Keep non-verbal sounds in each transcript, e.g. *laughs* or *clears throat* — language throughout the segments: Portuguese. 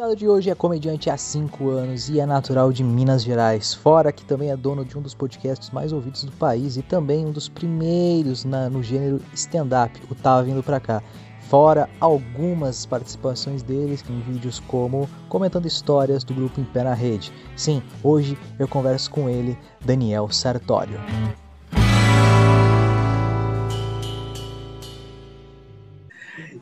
convidado de hoje é comediante há 5 anos e é natural de Minas Gerais, fora que também é dono de um dos podcasts mais ouvidos do país e também um dos primeiros na, no gênero stand-up, o Tava Vindo Pra Cá. Fora algumas participações deles em vídeos como comentando histórias do grupo Em Pé na Rede. Sim, hoje eu converso com ele, Daniel Sartório.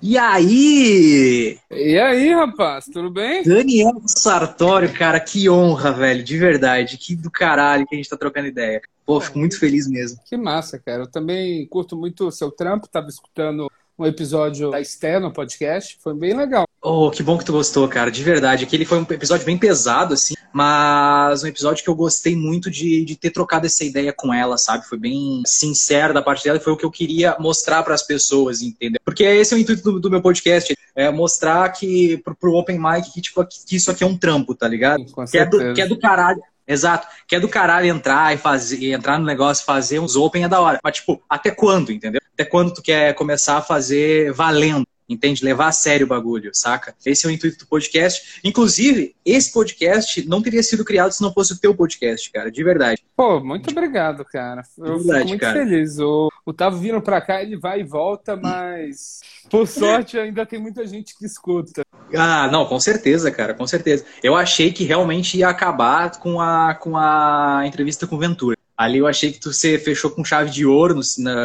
E aí? E aí, rapaz, tudo bem? Daniel Sartório, cara, que honra, velho, de verdade. Que do caralho que a gente tá trocando ideia. Pô, fico muito feliz mesmo. Que massa, cara. Eu também curto muito o seu trampo, tava escutando um episódio da Esté no podcast, foi bem legal. Oh, que bom que tu gostou, cara, de verdade. Aquele foi um episódio bem pesado, assim, mas um episódio que eu gostei muito de, de ter trocado essa ideia com ela, sabe? Foi bem sincero da parte dela e foi o que eu queria mostrar para as pessoas, entendeu? Porque esse é o intuito do, do meu podcast, é mostrar que pro, pro Open Mic que, tipo, que isso aqui é um trampo, tá ligado? Com que, é do, que é do caralho. Exato. Que é do caralho entrar e fazer, entrar no negócio, fazer uns open é da hora. Mas, tipo, até quando, entendeu? Até quando tu quer começar a fazer valendo? Entende? Levar a sério o bagulho, saca? Esse é o intuito do podcast. Inclusive, esse podcast não teria sido criado se não fosse o teu podcast, cara, de verdade. Pô, muito obrigado, cara. Eu verdade, fico muito cara. feliz. O, o Tavo vindo pra cá, ele vai e volta, mas por sorte ainda tem muita gente que escuta. Ah, não, com certeza, cara, com certeza. Eu achei que realmente ia acabar com a, com a entrevista com o Ventura. Ali eu achei que tu você fechou com chave de ouro.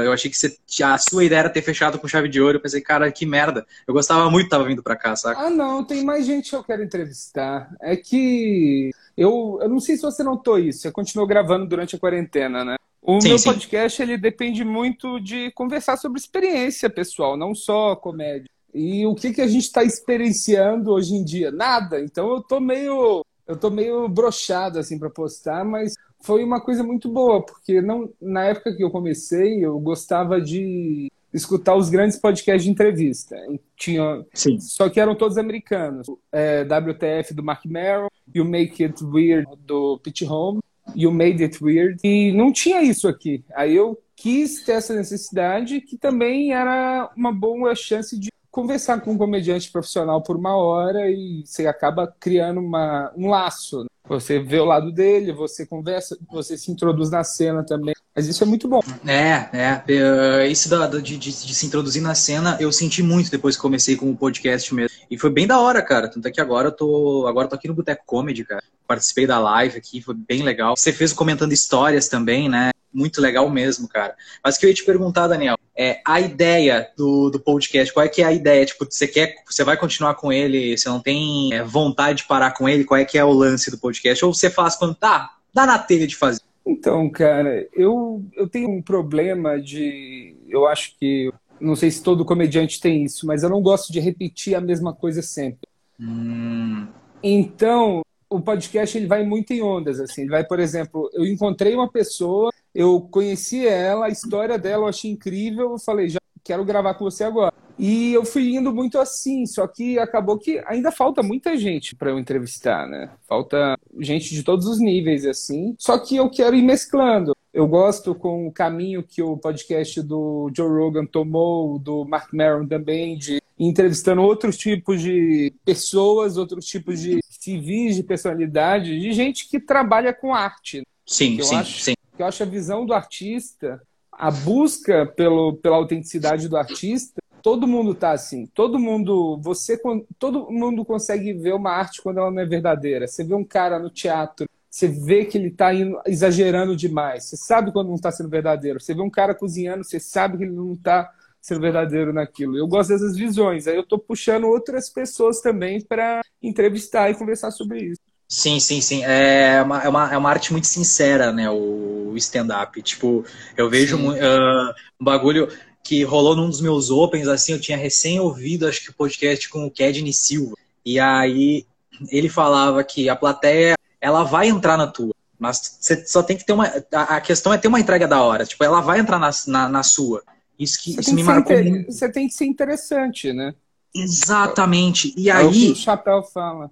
eu achei que você, a sua ideia era ter fechado com chave de ouro. Eu pensei, cara, que merda. Eu gostava muito, tava vindo pra cá, saca? Ah, não, tem mais gente que eu quero entrevistar. É que eu, eu não sei se você notou isso, você continuou gravando durante a quarentena, né? O Sim, meu sim. podcast, ele depende muito de conversar sobre experiência pessoal, não só comédia. E o que, que a gente está experienciando hoje em dia? Nada. Então eu tô meio, eu tô meio brochado assim para postar, mas foi uma coisa muito boa, porque não, na época que eu comecei, eu gostava de escutar os grandes podcasts de entrevista. Tinha, Sim. só que eram todos americanos. É, WTF do Mark Merrill, o Make It Weird do Pete Holmes, o Made It Weird. E não tinha isso aqui. Aí eu quis ter essa necessidade, que também era uma boa chance de conversar com um comediante profissional por uma hora e você acaba criando uma, um laço. Você vê o lado dele, você conversa, você se introduz na cena também. Mas isso é muito bom. É, é. é, Isso da, de, de- de se introduzir na cena, eu senti muito depois que comecei com o podcast mesmo. E foi bem da hora, cara. Tanto é que agora eu tô, agora eu tô aqui no Boteco Comedy, cara. Participei da live aqui, foi bem legal. Você fez comentando histórias também, né? Muito legal mesmo, cara. Mas o que eu ia te perguntar, Daniel, é a ideia do, do podcast, qual é que é a ideia? Tipo, você quer, você vai continuar com ele, você não tem é, vontade de parar com ele? Qual é que é o lance do podcast? Ou você faz quando tá, dá na telha de fazer? Então, cara, eu, eu tenho um problema de. Eu acho que. Não sei se todo comediante tem isso, mas eu não gosto de repetir a mesma coisa sempre. Hum, Então, o podcast ele vai muito em ondas, assim. Ele vai, por exemplo, eu encontrei uma pessoa, eu conheci ela, a história dela eu achei incrível, eu falei, já quero gravar com você agora. E eu fui indo muito assim, só que acabou que ainda falta muita gente para eu entrevistar, né? Falta gente de todos os níveis, assim. Só que eu quero ir mesclando. Eu gosto com o caminho que o podcast do Joe Rogan tomou, do Mark Maron também, de entrevistando outros tipos de pessoas, outros tipos de civis, de personalidade, de gente que trabalha com arte. sim, Eu sim, acho- sim. Porque eu acho a visão do artista, a busca pelo, pela autenticidade do artista, todo mundo tá assim. Todo mundo, você, todo mundo consegue ver uma arte quando ela não é verdadeira. Você vê um cara no teatro, você vê que ele tá indo- exagerando demais. Você sabe quando não tá sendo verdadeiro. Você vê um cara cozinhando, você sabe que ele não tá sendo verdadeiro naquilo. Eu gosto dessas visões. Aí eu tô puxando outras pessoas também para entrevistar e conversar sobre isso. Sim, sim, sim. É uma, é uma, é uma arte muito sincera, né? O stand-up. Tipo, eu vejo mu- ah, um bagulho que rolou num dos meus opens, assim, eu tinha recém ouvido, acho que o podcast com o Kedney Silva. E aí ele falava que a plateia, ela vai entrar na tua. Mas você só tem que ter uma. A questão é ter uma entrega da hora. Tipo, ela vai entrar na, na, na sua. Isso, que, isso me que ser marcou inte- muito. você tem que ser interessante, né? Exatamente. E É o que aí. o Chapéu fala.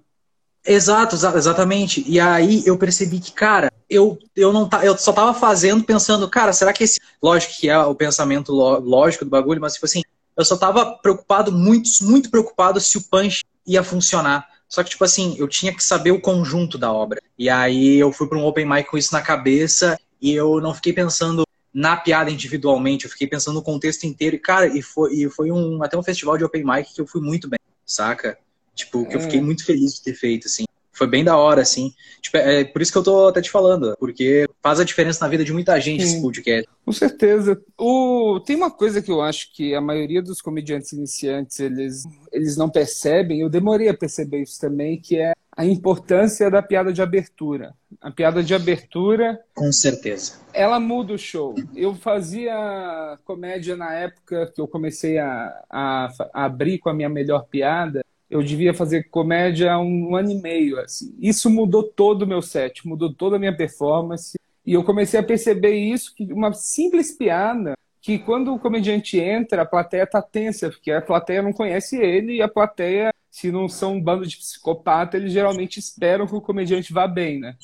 Exato, exa- exatamente. E aí eu percebi que, cara, eu, eu não tá, eu só tava fazendo pensando, cara, será que esse. Lógico que é o pensamento ló- lógico do bagulho, mas tipo assim, eu só tava preocupado, muito, muito preocupado se o punch ia funcionar. Só que, tipo assim, eu tinha que saber o conjunto da obra. E aí eu fui para um open mic com isso na cabeça e eu não fiquei pensando na piada individualmente, eu fiquei pensando no contexto inteiro. E, cara, e foi, e foi um, até um festival de open mic que eu fui muito bem, saca? Tipo, que eu fiquei é. muito feliz de ter feito, assim. Foi bem da hora, assim. Tipo, é por isso que eu tô até te falando, porque faz a diferença na vida de muita gente Sim, esse podcast. Com certeza. O... Tem uma coisa que eu acho que a maioria dos comediantes iniciantes, eles, eles não percebem, eu demorei a perceber isso também, que é a importância da piada de abertura. A piada de abertura. Com certeza. Ela muda o show. Eu fazia comédia na época que eu comecei a, a, a abrir com a minha melhor piada eu devia fazer comédia há um ano e meio. Assim. Isso mudou todo o meu set, mudou toda a minha performance. E eu comecei a perceber isso, que uma simples piada, que quando o comediante entra, a plateia tá tensa, porque a plateia não conhece ele e a plateia, se não são um bando de psicopata, eles geralmente esperam que o comediante vá bem, né?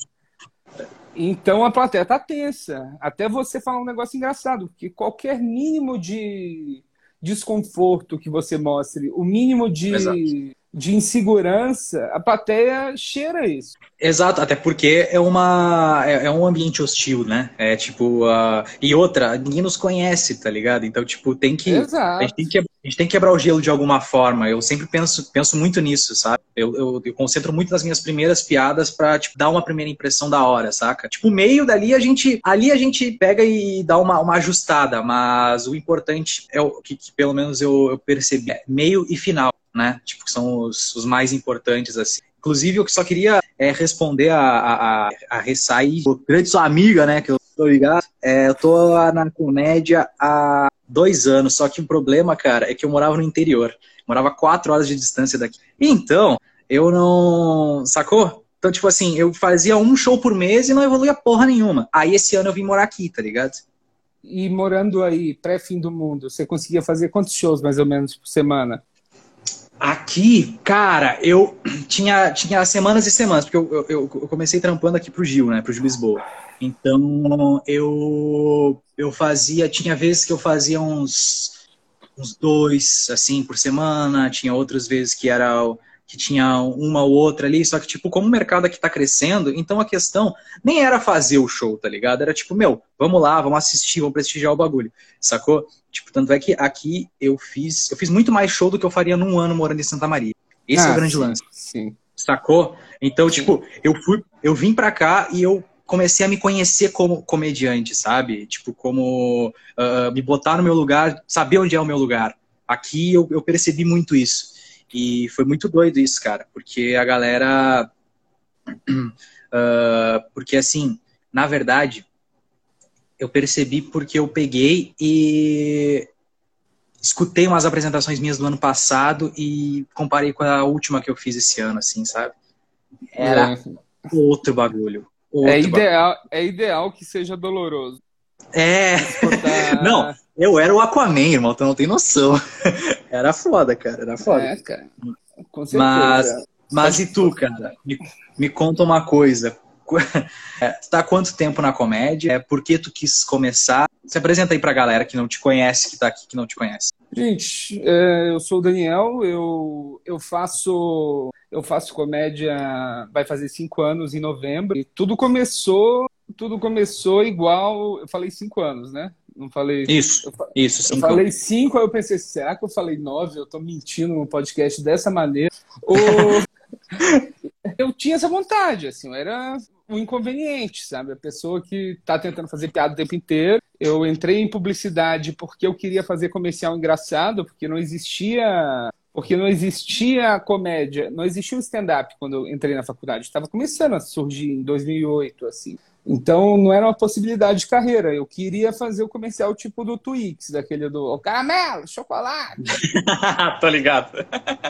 Então a plateia tá tensa. Até você falar um negócio engraçado, porque qualquer mínimo de desconforto que você mostre, o mínimo de, de insegurança, a plateia cheira isso. Exato, até porque é uma é, é um ambiente hostil, né? É tipo uh, e outra, ninguém nos conhece, tá ligado? Então tipo tem que Exato. a gente tem que a gente tem que quebrar o gelo de alguma forma. Eu sempre penso penso muito nisso, sabe? Eu, eu, eu concentro muito nas minhas primeiras piadas para tipo dar uma primeira impressão da hora, saca? Tipo meio dali a gente ali a gente pega e dá uma, uma ajustada, mas o importante é o que, que pelo menos eu, eu percebi, é meio e final né? Tipo, que são os, os mais importantes, assim. Inclusive, eu só queria é, responder a, a, a Ressai, grande sua amiga, né? Que eu tô ligado. É, eu tô na comédia há dois anos, só que o problema, cara, é que eu morava no interior. Morava quatro horas de distância daqui. Então, eu não. Sacou? Então, tipo assim, eu fazia um show por mês e não evoluía porra nenhuma. Aí esse ano eu vim morar aqui, tá ligado? E morando aí, pré-fim do mundo, você conseguia fazer quantos shows mais ou menos por semana? Aqui, cara, eu *clears throat* tinha, tinha semanas e semanas, porque eu, eu, eu comecei trampando aqui pro Gil, né, pro Gil Lisboa. Então, eu, eu fazia, tinha vezes que eu fazia uns, uns dois, assim, por semana, tinha outras vezes que era que tinha uma ou outra ali, só que, tipo, como o mercado aqui tá crescendo, então a questão nem era fazer o show, tá ligado? Era tipo, meu, vamos lá, vamos assistir, vamos prestigiar o bagulho, sacou? Tipo, tanto é que aqui eu fiz, eu fiz muito mais show do que eu faria num ano morando em Santa Maria. Esse ah, é o ah, grande sim, lance. Sim. Sacou? Então, sim. tipo, eu fui, eu vim pra cá e eu comecei a me conhecer como comediante, sabe? Tipo, como uh, me botar no meu lugar, saber onde é o meu lugar. Aqui eu, eu percebi muito isso. E foi muito doido isso, cara, porque a galera. Uh, *clears throat* porque assim, na verdade, eu percebi porque eu peguei e escutei umas apresentações minhas do ano passado e comparei com a última que eu fiz esse ano, assim, sabe? Era é. outro bagulho. Outro é, ideal, bagulho. é ideal que seja doloroso. É. *laughs* Não, eu era o Aquaman, irmão, tu não tem noção. *laughs* Era foda, cara, era foda. É, cara. Com certeza. Mas, mas e tu, cara? Me, me conta uma coisa. *laughs* É, tu tá há quanto tempo na comédia? É, por que tu quis começar? Se apresenta aí pra galera que não te conhece, que tá aqui, que não te conhece. Gente, é, eu sou o Daniel, eu, eu faço eu faço comédia, vai fazer cinco anos em novembro. E tudo começou, tudo começou igual, eu falei cinco anos, né? Não falei. Isso, eu, isso. Cinco. Eu falei cinco, aí eu pensei, será que eu falei nove? Eu tô mentindo no podcast dessa maneira. Ou... *laughs* eu tinha essa vontade, assim, era um inconveniente, sabe? A pessoa que tá tentando fazer piada o tempo inteiro. Eu entrei em publicidade porque eu queria fazer comercial engraçado, porque não existia porque não existia comédia, não existia o stand-up quando eu entrei na faculdade. Estava começando a surgir em 2008, assim. Então não era uma possibilidade de carreira. Eu queria fazer o comercial tipo do Twix, daquele do caramelo, chocolate. *laughs* Tô ligado.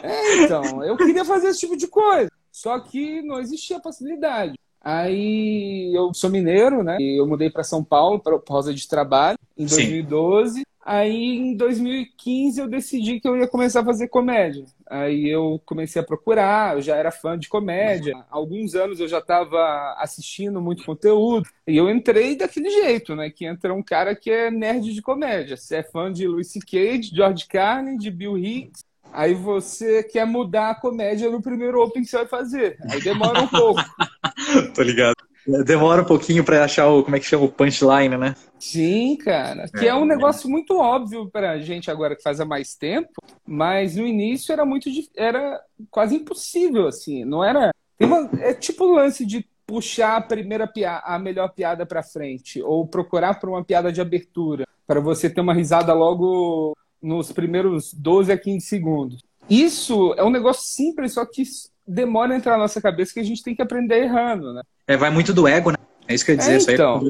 É, então, eu queria fazer esse tipo de coisa. Só que não existia possibilidade. Aí eu sou mineiro, né? E eu mudei para São Paulo por causa de trabalho em 2012. Sim. Aí em 2015 eu decidi que eu ia começar a fazer comédia. Aí eu comecei a procurar, eu já era fã de comédia. Há alguns anos eu já estava assistindo muito conteúdo. E eu entrei daquele jeito, né? Que entra um cara que é nerd de comédia. Você é fã de Louis C.K., de George Carlin, de Bill Hicks, Aí você quer mudar a comédia no primeiro open que você vai fazer. Aí demora um pouco. *laughs* Tô ligado. Demora um pouquinho para achar o, como é que chama, o punchline, né? Sim, cara. Que é, é um negócio muito óbvio pra gente agora que faz há mais tempo, mas no início era muito era quase impossível, assim. Não era. Uma, é tipo o lance de puxar a primeira piada, a melhor piada para frente, ou procurar por uma piada de abertura, para você ter uma risada logo nos primeiros 12 a 15 segundos. Isso é um negócio simples, só que demora a entrar na nossa cabeça que a gente tem que aprender errando, né? É, vai muito do ego, né? É isso que eu ia dizer. É, isso então,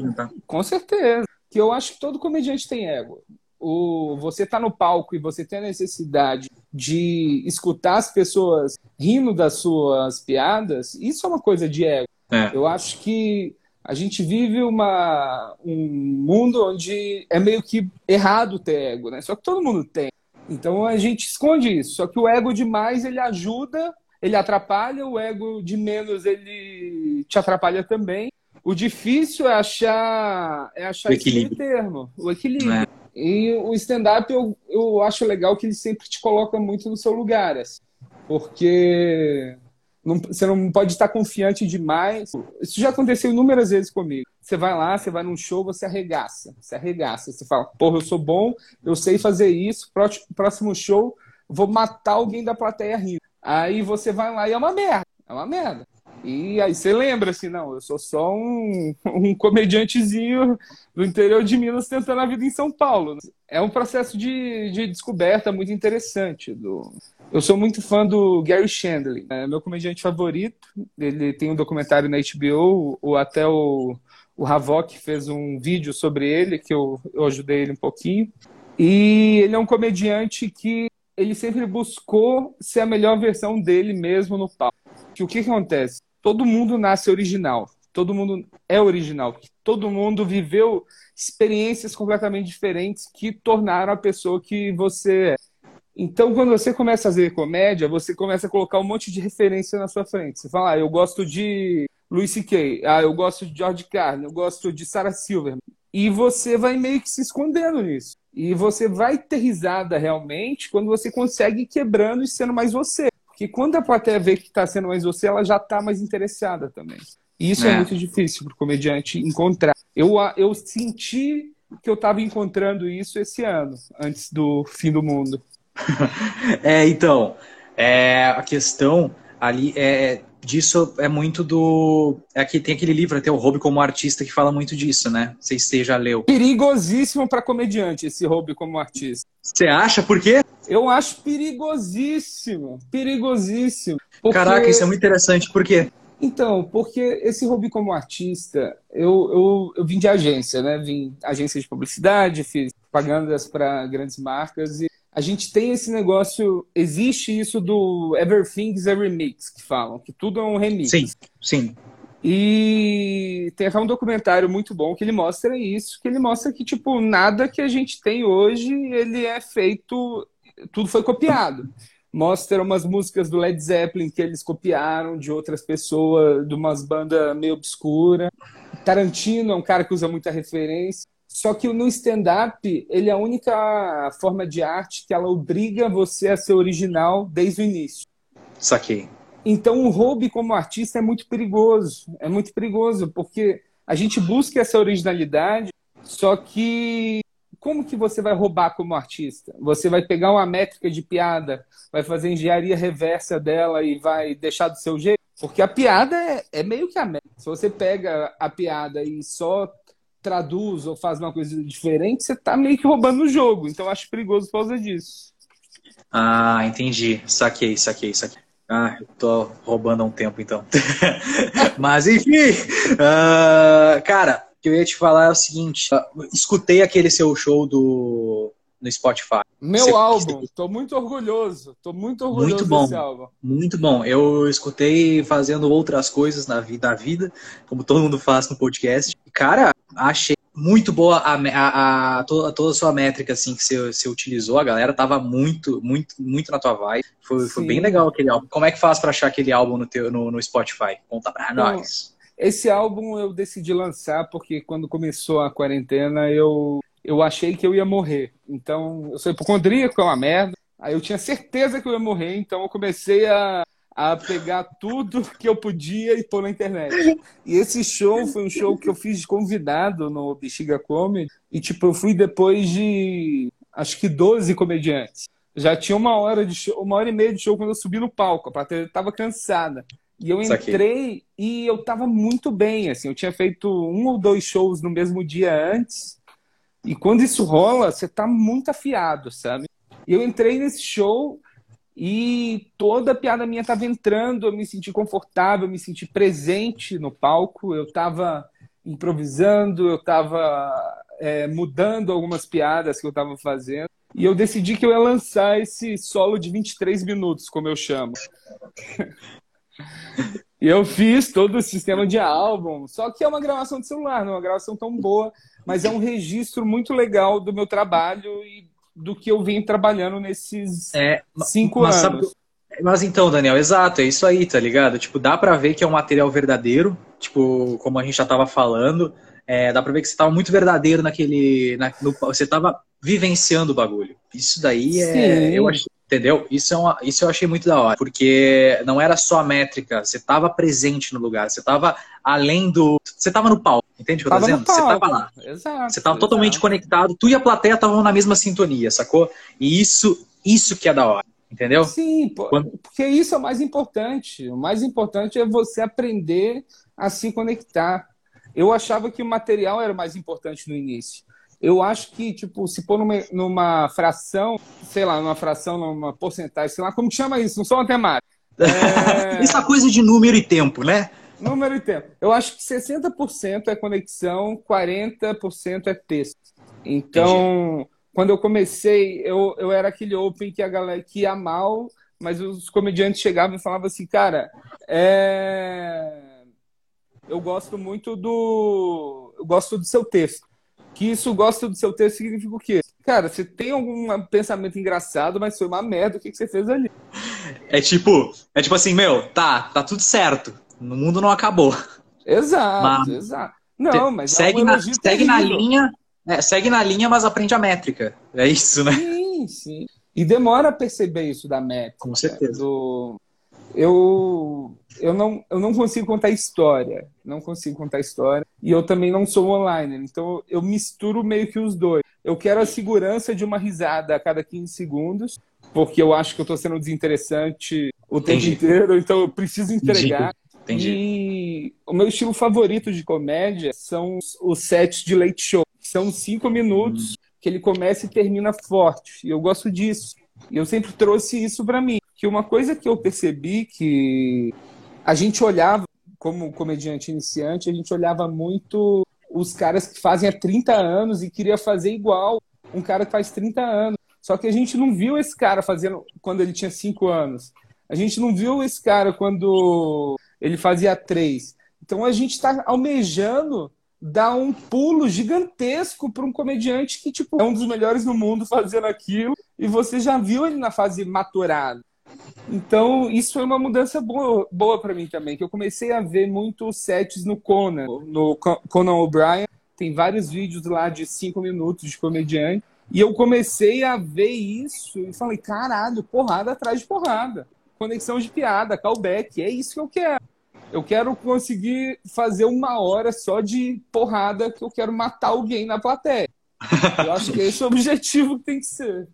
com certeza. Que eu acho que todo comediante tem ego. O, você tá no palco e você tem a necessidade de escutar as pessoas rindo das suas piadas, isso é uma coisa de ego. É. Eu acho que a gente vive uma, um mundo onde é meio que errado ter ego, né? Só que todo mundo tem. Então a gente esconde isso. Só que o ego demais ele ajuda, ele atrapalha, o ego de menos ele te atrapalha também. O difícil é achar, é achar o equilíbrio. esse termo, o equilíbrio. É. E o stand-up eu, eu acho legal que ele sempre te coloca muito no seu lugar, assim, porque não, você não pode estar confiante demais. Isso já aconteceu inúmeras vezes comigo. Você vai lá, você vai num show, você arregaça. Você arregaça. Você fala, porra, eu sou bom, eu sei fazer isso. Próximo show, vou matar alguém da plateia rindo. Aí você vai lá e é uma merda. É uma merda. E aí você lembra assim, não, eu sou só um, *laughs* um comediantezinho do interior de Minas tentando a vida em São Paulo. É um processo de, de descoberta muito interessante. Do... Eu sou muito fã do Gary Shandling, é meu comediante favorito. Ele tem um documentário na HBO, ou até o, o Havok fez um vídeo sobre ele, que eu, eu ajudei ele um pouquinho. E ele é um comediante que ele sempre buscou ser a melhor versão dele mesmo no palco. O que, que acontece? todo mundo nasce original. Todo mundo é original. Todo mundo viveu experiências completamente diferentes que tornaram a pessoa que você é. Então, quando você começa a fazer comédia, você começa a colocar um monte de referência na sua frente. Você fala, ah, eu gosto de Louis C.K., ah, eu gosto de George Carlin, eu gosto de Sarah Silverman. E você vai meio que se escondendo nisso. E você vai ter risada realmente quando você consegue ir quebrando e sendo mais você que quando a plateia vê que está sendo mais você, ela já está mais interessada também. E isso é, é muito difícil para o comediante encontrar. Eu, eu senti que eu estava encontrando isso esse ano, antes do fim do mundo. *laughs* é, então, é, a questão ali é disso é muito do. Aqui é tem aquele livro, até o Hobby como artista, que fala muito disso, né? Não sei se você já leu. Perigosíssimo para comediante esse hobby como artista. Você acha? Por quê? Eu acho perigosíssimo. Perigosíssimo. Porque... Caraca, isso é muito interessante. Por quê? Então, porque esse hobby como artista, eu, eu, eu vim de agência, né? Vim agência de publicidade, fiz propagandas para grandes marcas e a gente tem esse negócio, existe isso do Everything's a Remix, que falam, que tudo é um remix. Sim, sim. E tem até um documentário muito bom que ele mostra isso, que ele mostra que, tipo, nada que a gente tem hoje, ele é feito, tudo foi copiado. Mostra umas músicas do Led Zeppelin que eles copiaram de outras pessoas, de umas bandas meio obscura. Tarantino é um cara que usa muita referência. Só que no stand-up, ele é a única forma de arte que ela obriga você a ser original desde o início. Saquei. Então, o hobby como artista é muito perigoso. É muito perigoso, porque a gente busca essa originalidade, só que como que você vai roubar como artista? Você vai pegar uma métrica de piada, vai fazer engenharia reversa dela e vai deixar do seu jeito? Porque a piada é, é meio que a métrica. Se você pega a piada e só traduz ou faz uma coisa diferente, você tá meio que roubando o jogo. Então eu acho perigoso por causa disso. Ah, entendi. Saquei, saquei, saquei. Ah, eu tô roubando há um tempo então. *laughs* Mas enfim, uh, cara, o que eu ia te falar é o seguinte: uh, escutei aquele seu show do no Spotify. Meu você, álbum, tô muito orgulhoso, tô muito orgulhoso muito bom, desse álbum. Muito bom. Eu escutei fazendo outras coisas na vida, da vida, como todo mundo faz no podcast. Cara, achei muito boa a, a, a, toda, a sua métrica assim que você, você utilizou. A galera tava muito, muito, muito na tua vibe. Foi, foi bem legal aquele álbum. Como é que faz para achar aquele álbum no, teu, no, no Spotify? Conta pra então, nós. Esse álbum eu decidi lançar porque quando começou a quarentena eu, eu achei que eu ia morrer. Então, eu sou hipocondríaco, é uma merda. Aí eu tinha certeza que eu ia morrer, então eu comecei a, a pegar tudo que eu podia e pôr na internet. E esse show foi um show que eu fiz de convidado no Bexiga Comedy. E, tipo, eu fui depois de acho que 12 comediantes. Já tinha uma hora de show, uma hora e meia de show quando eu subi no palco. A plateia estava cansada. E eu entrei e eu estava muito bem, assim, eu tinha feito um ou dois shows no mesmo dia antes. E quando isso rola, você está muito afiado, sabe? Eu entrei nesse show e toda a piada minha estava entrando, eu me senti confortável, eu me senti presente no palco, eu estava improvisando, eu estava é, mudando algumas piadas que eu estava fazendo. E eu decidi que eu ia lançar esse solo de 23 minutos, como eu chamo. *laughs* e eu fiz todo o sistema de álbum, só que é uma gravação de celular, não é uma gravação tão boa, mas é um registro muito legal do meu trabalho e do que eu venho trabalhando nesses é, cinco anos. Sabe, mas então, Daniel, exato, é isso aí, tá ligado? Tipo, dá pra ver que é um material verdadeiro, tipo, como a gente já tava falando, é, dá pra ver que você tava muito verdadeiro naquele. Na, no, você tava vivenciando o bagulho. Isso daí é. Sim. Eu achei, entendeu? Isso, é uma, isso eu achei muito da hora. Porque não era só a métrica, você tava presente no lugar, você tava além do. Você tava no palco, entende o que eu tô dizendo? Você tava lá. Exato. Você tava exato. totalmente conectado, tu e a plateia estavam na mesma sintonia, sacou? E isso, isso que é da hora. Entendeu? Sim, Quando... porque isso é o mais importante. O mais importante é você aprender a se conectar. Eu achava que o material era o mais importante no início. Eu acho que, tipo, se pôr numa, numa fração, sei lá, numa fração, numa porcentagem, sei lá, como que chama isso? Não sou matemática. *laughs* É... isso é coisa de número e tempo, né? Número e tempo. Eu acho que 60% é conexão, 40% é texto. Então, Entendi. quando eu comecei, eu, eu era aquele open que a galera que ia mal, mas os comediantes chegavam e falavam assim, cara, é eu gosto muito do. Eu gosto do seu texto. Que isso gosta do seu texto significa o quê? Cara, você tem algum pensamento engraçado, mas foi uma merda o que, que você fez ali. É tipo, é tipo assim, meu, tá, tá tudo certo. O mundo não acabou. Exato, mas, exato. Não, mas segue, é um na, segue na linha, é, segue na linha, mas aprende a métrica. É isso, né? Sim, sim. E demora a perceber isso da métrica. Com certeza. Do... Eu eu não, eu não consigo contar história. Não consigo contar história. E eu também não sou online. Então eu misturo meio que os dois. Eu quero a segurança de uma risada a cada 15 segundos, porque eu acho que eu estou sendo desinteressante o tempo Entendi. inteiro, então eu preciso entregar. Entendi. E o meu estilo favorito de comédia são os sets de late show. São cinco minutos hum. que ele começa e termina forte. E eu gosto disso. E eu sempre trouxe isso para mim. Que uma coisa que eu percebi que a gente olhava, como comediante iniciante, a gente olhava muito os caras que fazem há 30 anos e queria fazer igual um cara que faz 30 anos. Só que a gente não viu esse cara fazendo quando ele tinha 5 anos. A gente não viu esse cara quando ele fazia 3. Então a gente está almejando dar um pulo gigantesco para um comediante que tipo, é um dos melhores no mundo fazendo aquilo e você já viu ele na fase maturada. Então, isso foi uma mudança boa, boa para mim também, que eu comecei a ver muitos sets no Conan, no Conan O'Brien. Tem vários vídeos lá de cinco minutos de comediante. E eu comecei a ver isso e falei, caralho, porrada atrás de porrada. Conexão de piada, callback, é isso que eu quero. Eu quero conseguir fazer uma hora só de porrada que eu quero matar alguém na plateia. *laughs* Eu acho que esse é o objetivo que tem que ser.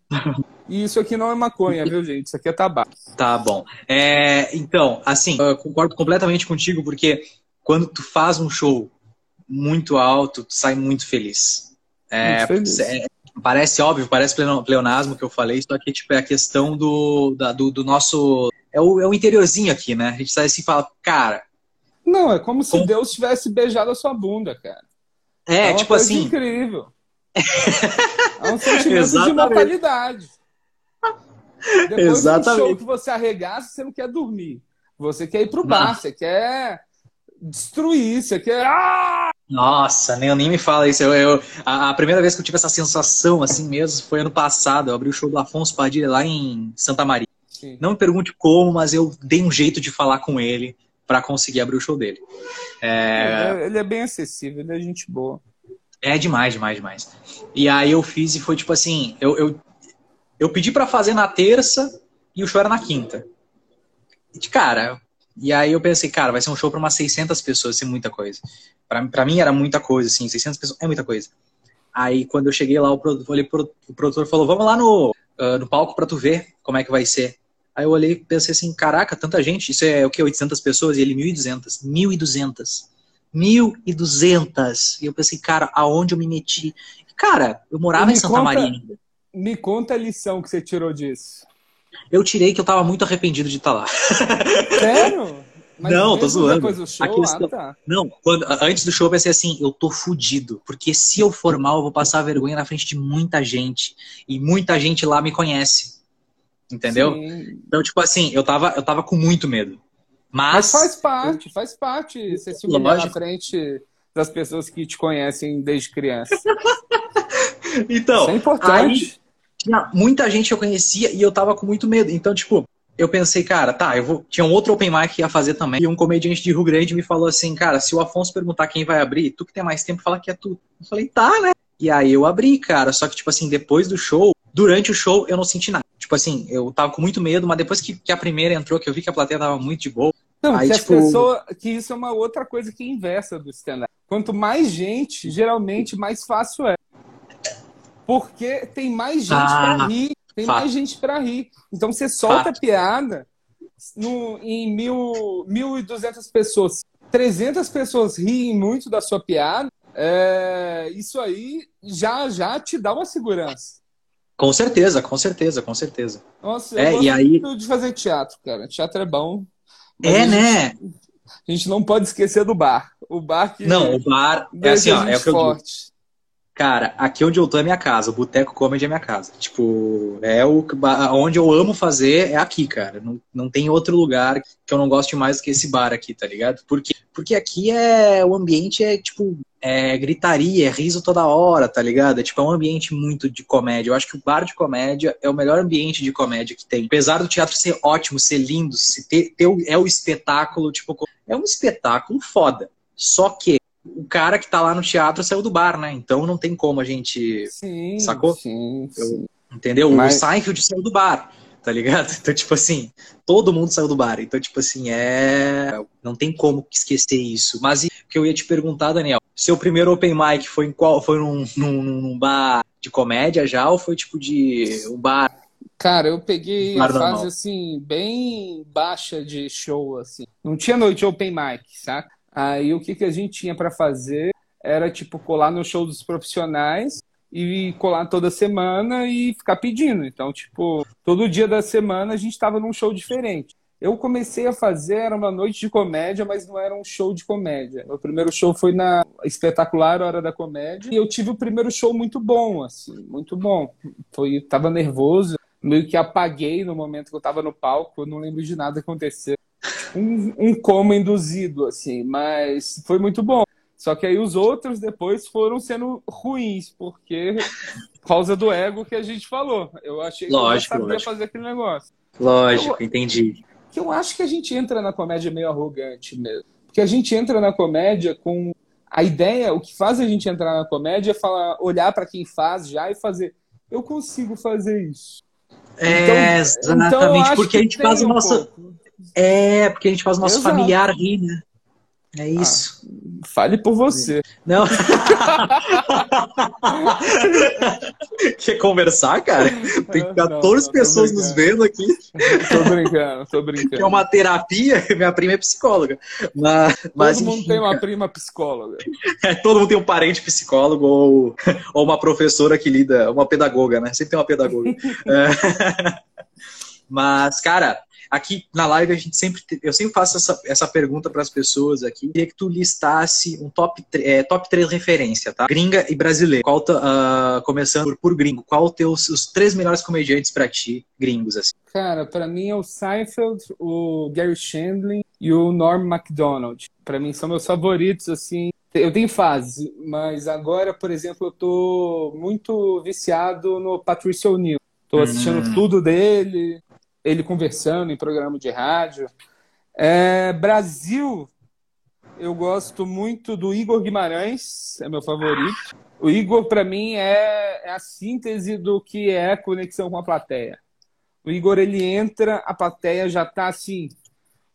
E isso aqui não é maconha, viu, gente? Isso aqui é tabaco. Tá bom. É, então, assim, eu concordo completamente contigo, porque quando tu faz um show muito alto, tu sai muito feliz. É, muito feliz. É, parece óbvio, parece pleonasmo que eu falei, só que tipo, é a questão do, da, do, do, nosso. É o, é o interiorzinho aqui, né? A gente sai assim e fala, cara. Não, é como se como... Deus tivesse beijado a sua bunda, cara. É, é tipo assim. incrível. É um sentimento Exatamente. de mortalidade. Depois Exatamente. show que você arregaça, você não quer dormir. Você quer ir pro bar, você quer destruir, você quer. Ah! Nossa, nem, nem me fala isso. Eu, eu, a, a, primeira vez que eu tive essa sensação assim mesmo foi ano passado. Eu abri o show do Afonso Padilha lá em Santa Maria. Sim. Não me pergunte como, mas eu dei um jeito de falar com ele para conseguir abrir o show dele. É... Ele, é, ele é bem acessível, ele é gente boa. É demais, demais, demais. E aí eu fiz e foi tipo assim, eu, eu Eu pedi para fazer na terça e o show era na quinta. E, cara, e aí eu pensei, cara, vai ser um show para umas 600 pessoas, isso é muita coisa. Para mim era muita coisa, assim, 600 pessoas é muita coisa. Aí quando eu cheguei lá, o produtor, o produtor falou, vamos lá no, uh, no palco para tu ver como é que vai ser. Aí eu olhei e pensei assim, caraca, tanta gente, isso é o que, 800 pessoas? E ele, 1.200. 1.200. 1.200. E eu pensei, cara, aonde eu me meti? Cara, eu morava em Santa conta, Maria Me conta a lição que você tirou disso. Eu tirei que eu tava muito arrependido de estar tá lá. *laughs* Sério? Mas não, tô zoando. Show, questão... ah, tá. Não, quando, antes do show eu pensei assim, eu tô fudido. Porque se eu for mal, eu vou passar vergonha na frente de muita gente. E muita gente lá me conhece. Entendeu? Sim. Então, tipo assim, eu tava, eu tava com muito medo. Mas, Mas faz parte, faz parte você se humilhar na frente das pessoas que te conhecem desde criança. *laughs* então, Isso é importante. Aí, tinha muita gente que eu conhecia e eu tava com muito medo. Então, tipo, eu pensei, cara, tá, eu vou. Tinha um outro open mic que ia fazer também. E um comediante de Rio Grande me falou assim, cara, se o Afonso perguntar quem vai abrir, tu que tem mais tempo, fala que é tu. Eu falei, tá, né? E aí eu abri, cara. Só que, tipo assim, depois do show, durante o show, eu não senti nada. Tipo assim, eu tava com muito medo, mas depois que, que a primeira entrou, que eu vi que a plateia tava muito de boa. Não, aí, que, tipo... pessoa, que isso é uma outra coisa que inversa do stand-up. Quanto mais gente, geralmente mais fácil é. Porque tem mais gente ah, pra rir. Tem fato. mais gente para rir. Então você solta fato. piada no, em mil, 1.200 pessoas. 300 pessoas riem muito da sua piada. É, isso aí já já te dá uma segurança. Com certeza, com certeza, com certeza. Nossa, é, eu e aí... de fazer teatro, cara. Teatro é bom. É, a né? a gente não pode esquecer do bar. O bar que. Não, o bar é assim, ó, é o que eu digo. Cara, aqui onde eu tô é minha casa, o Boteco Comedy é minha casa. Tipo, é o onde eu amo fazer é aqui, cara. Não, não tem outro lugar que eu não goste mais do que esse bar aqui, tá ligado? Porque, porque aqui é o ambiente é tipo é gritaria, é riso toda hora, tá ligado? É tipo é um ambiente muito de comédia. Eu acho que o bar de comédia é o melhor ambiente de comédia que tem. Apesar do teatro ser ótimo, ser lindo, se ter, ter é o espetáculo, tipo, é um espetáculo foda. Só que o cara que tá lá no teatro saiu do bar, né? Então não tem como a gente. Sim, sacou? Sim, sim. entendeu? Mas... O Seinfeld saiu do bar, tá ligado? *laughs* Então, tipo assim, todo mundo saiu do bar. Então, tipo assim, é. Não tem como esquecer isso. Mas o que eu ia te perguntar, Daniel, seu primeiro open mic foi em qual? Foi num, num, num bar de comédia já ou foi tipo de um bar? Cara, eu peguei a fase assim, bem baixa de show, assim. Não tinha noite open mic, saca? Aí o que, que a gente tinha para fazer era tipo colar no show dos profissionais e colar toda semana e ficar pedindo. Então, tipo, todo dia da semana a gente estava num show diferente. Eu comecei a fazer, era uma noite de comédia, mas não era um show de comédia. O primeiro show foi na espetacular Hora da Comédia e eu tive o primeiro show muito bom, assim, muito bom. Foi, tava nervoso, meio que apaguei no momento que eu tava no palco, eu não lembro de nada acontecer um, um coma induzido, assim, mas foi muito bom. Só que aí os outros depois foram sendo ruins, porque por causa do ego que a gente falou. Eu achei que lógico, eu sabia lógico. fazer aquele negócio. Lógico, eu, entendi. Que eu acho que a gente entra na comédia meio arrogante mesmo. Porque a gente entra na comédia com a ideia, o que faz a gente entrar na comédia é falar, olhar para quem faz já e fazer. Eu consigo fazer isso. É, então, exatamente, então porque a gente faz o nosso. É, porque a gente faz o nosso Exato. familiar rir, né? É ah, isso. Ah, fale por você. Não. *laughs* Quer conversar, cara? Tem 14 não, não, pessoas nos vendo aqui. Tô brincando, tô brincando. Que é uma terapia, *laughs* minha prima é psicóloga. Mas, todo mas, mundo enfim, tem uma prima psicóloga. É, todo mundo tem um parente psicólogo ou, ou uma professora que lida, uma pedagoga, né? Sempre tem uma pedagoga. *laughs* é. Mas, cara, Aqui na live a gente sempre, eu sempre faço essa, essa pergunta para as pessoas aqui. Queria que tu listasse um top, é, top 3 referência, tá? Gringa e brasileiro. Qual uh, começando por, por gringo, qual teus os três melhores comediantes para ti, gringos assim? Cara, para mim é o Seinfeld, o Gary Shandling e o Norm Macdonald. Para mim são meus favoritos assim. Eu tenho fases, mas agora, por exemplo, eu tô muito viciado no Patricio O'Neill. Tô assistindo hum. tudo dele, ele conversando em programa de rádio. É, Brasil, eu gosto muito do Igor Guimarães, é meu favorito. O Igor, para mim, é, é, a síntese do que é conexão com a plateia. O Igor, ele entra, a plateia já tá assim.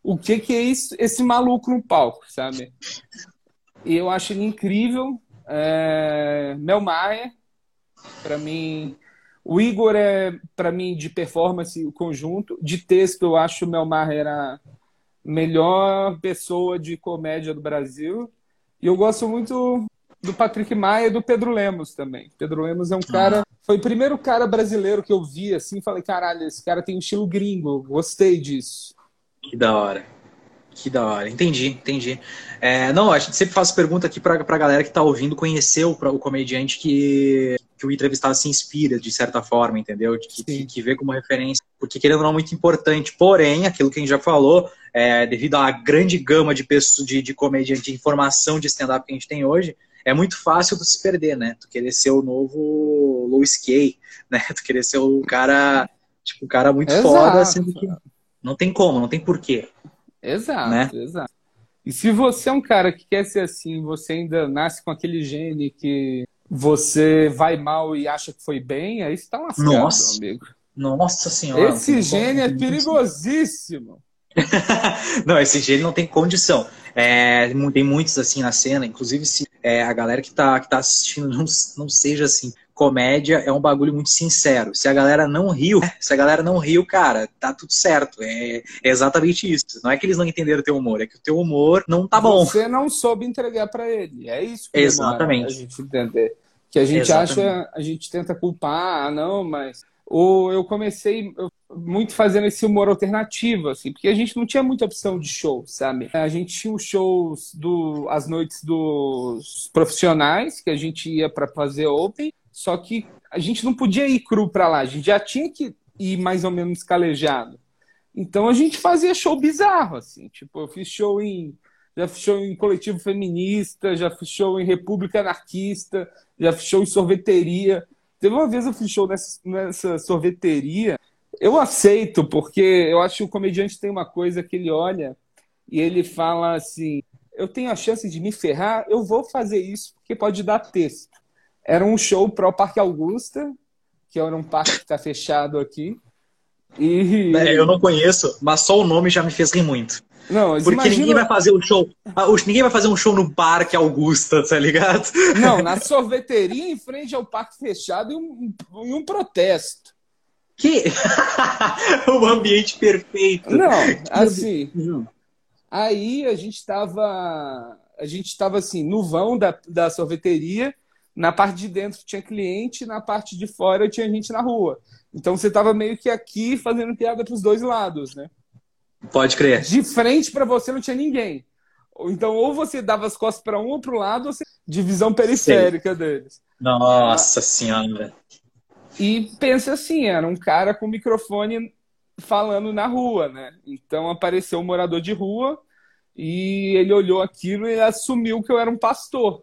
O que, que é isso, esse maluco no palco, sabe? E eu acho ele incrível. É... Mel Maia, para mim. O Igor é, para mim, de performance, o conjunto. De texto, eu acho o Mel Maia era melhor pessoa de comédia do Brasil. E eu gosto muito do Patrick Maia e do Pedro Lemos também. Pedro Lemos é um cara. Foi o primeiro cara brasileiro que eu vi assim, falei, caralho, esse cara tem um estilo gringo, gostei disso. Que da hora. Que da hora. Entendi, entendi. É, não, a gente sempre faz pergunta aqui pra, pra galera que tá ouvindo conhecer o, o comediante que, que o entrevistado se inspira, de certa forma, entendeu? Que, que, que, vê como referência. Porque, querendo ou não, é muito importante. Porém, aquilo que a gente já falou, é, devido à grande gama de, pessoas, de, de comediante, de informação de stand-up que a gente tem hoje, é muito fácil tu se perder, né? Tu querer ser o novo Louis Kay, né? *laughs* Tu querer ser o cara, tipo, um cara muito Exato. foda, sendo que não tem como, não tem porquê. Exato, né? exato. E se você é um cara que quer ser assim, você ainda nasce com aquele gene que você vai mal e acha que foi bem, aí você tá lascado, Nossa. amigo. Nossa senhora. Esse gene é perigosíssimo. *laughs* não, esse gene não tem condição. É, tem muitos assim na cena, inclusive se é, a galera que tá, que tá assistindo não, não seja assim. Comédia é um bagulho muito sincero. Se a galera não riu, se a galera não riu, cara, tá tudo certo. É, é exatamente isso. Não é que eles não entenderam o teu humor, é que o teu humor não tá bom. Você não soube entregar para ele. É isso que Exatamente. a gente entender. Que a gente Exatamente. acha, a gente tenta culpar, ah, não, mas ou eu comecei muito fazendo esse humor alternativo, assim, porque a gente não tinha muita opção de show, sabe? A gente tinha os shows do as noites dos profissionais que a gente ia para fazer open, só que a gente não podia ir cru para lá, a gente já tinha que ir mais ou menos calejado. Então a gente fazia show bizarro, assim, tipo, eu fiz show em já show em coletivo feminista, já show em República Anarquista, já show em sorveteria. Teve uma vez eu show nessa, nessa sorveteria. Eu aceito, porque eu acho que o comediante tem uma coisa que ele olha e ele fala assim: eu tenho a chance de me ferrar, eu vou fazer isso porque pode dar texto. Era um show para o Parque Augusta, que era um parque que está fechado aqui. E... É, eu não conheço, mas só o nome já me fez rir muito. Não, Porque imagina... ninguém vai fazer um show. Ah, ninguém vai fazer um show no Parque Augusta, tá ligado? Não, *laughs* na sorveteria em frente ao parque fechado e um, e um protesto. Que? o *laughs* ambiente perfeito. Não, assim. Aí a gente estava. A gente estava assim, no vão da, da sorveteria. Na parte de dentro tinha cliente, na parte de fora tinha gente na rua. Então você estava meio que aqui fazendo piada para os dois lados, né? Pode crer. De frente para você não tinha ninguém. Então, ou você dava as costas para um ou para o lado, ou você... divisão periférica Sei. deles. Nossa Senhora. E pensa assim, era um cara com microfone falando na rua, né? Então apareceu um morador de rua e ele olhou aquilo e assumiu que eu era um pastor.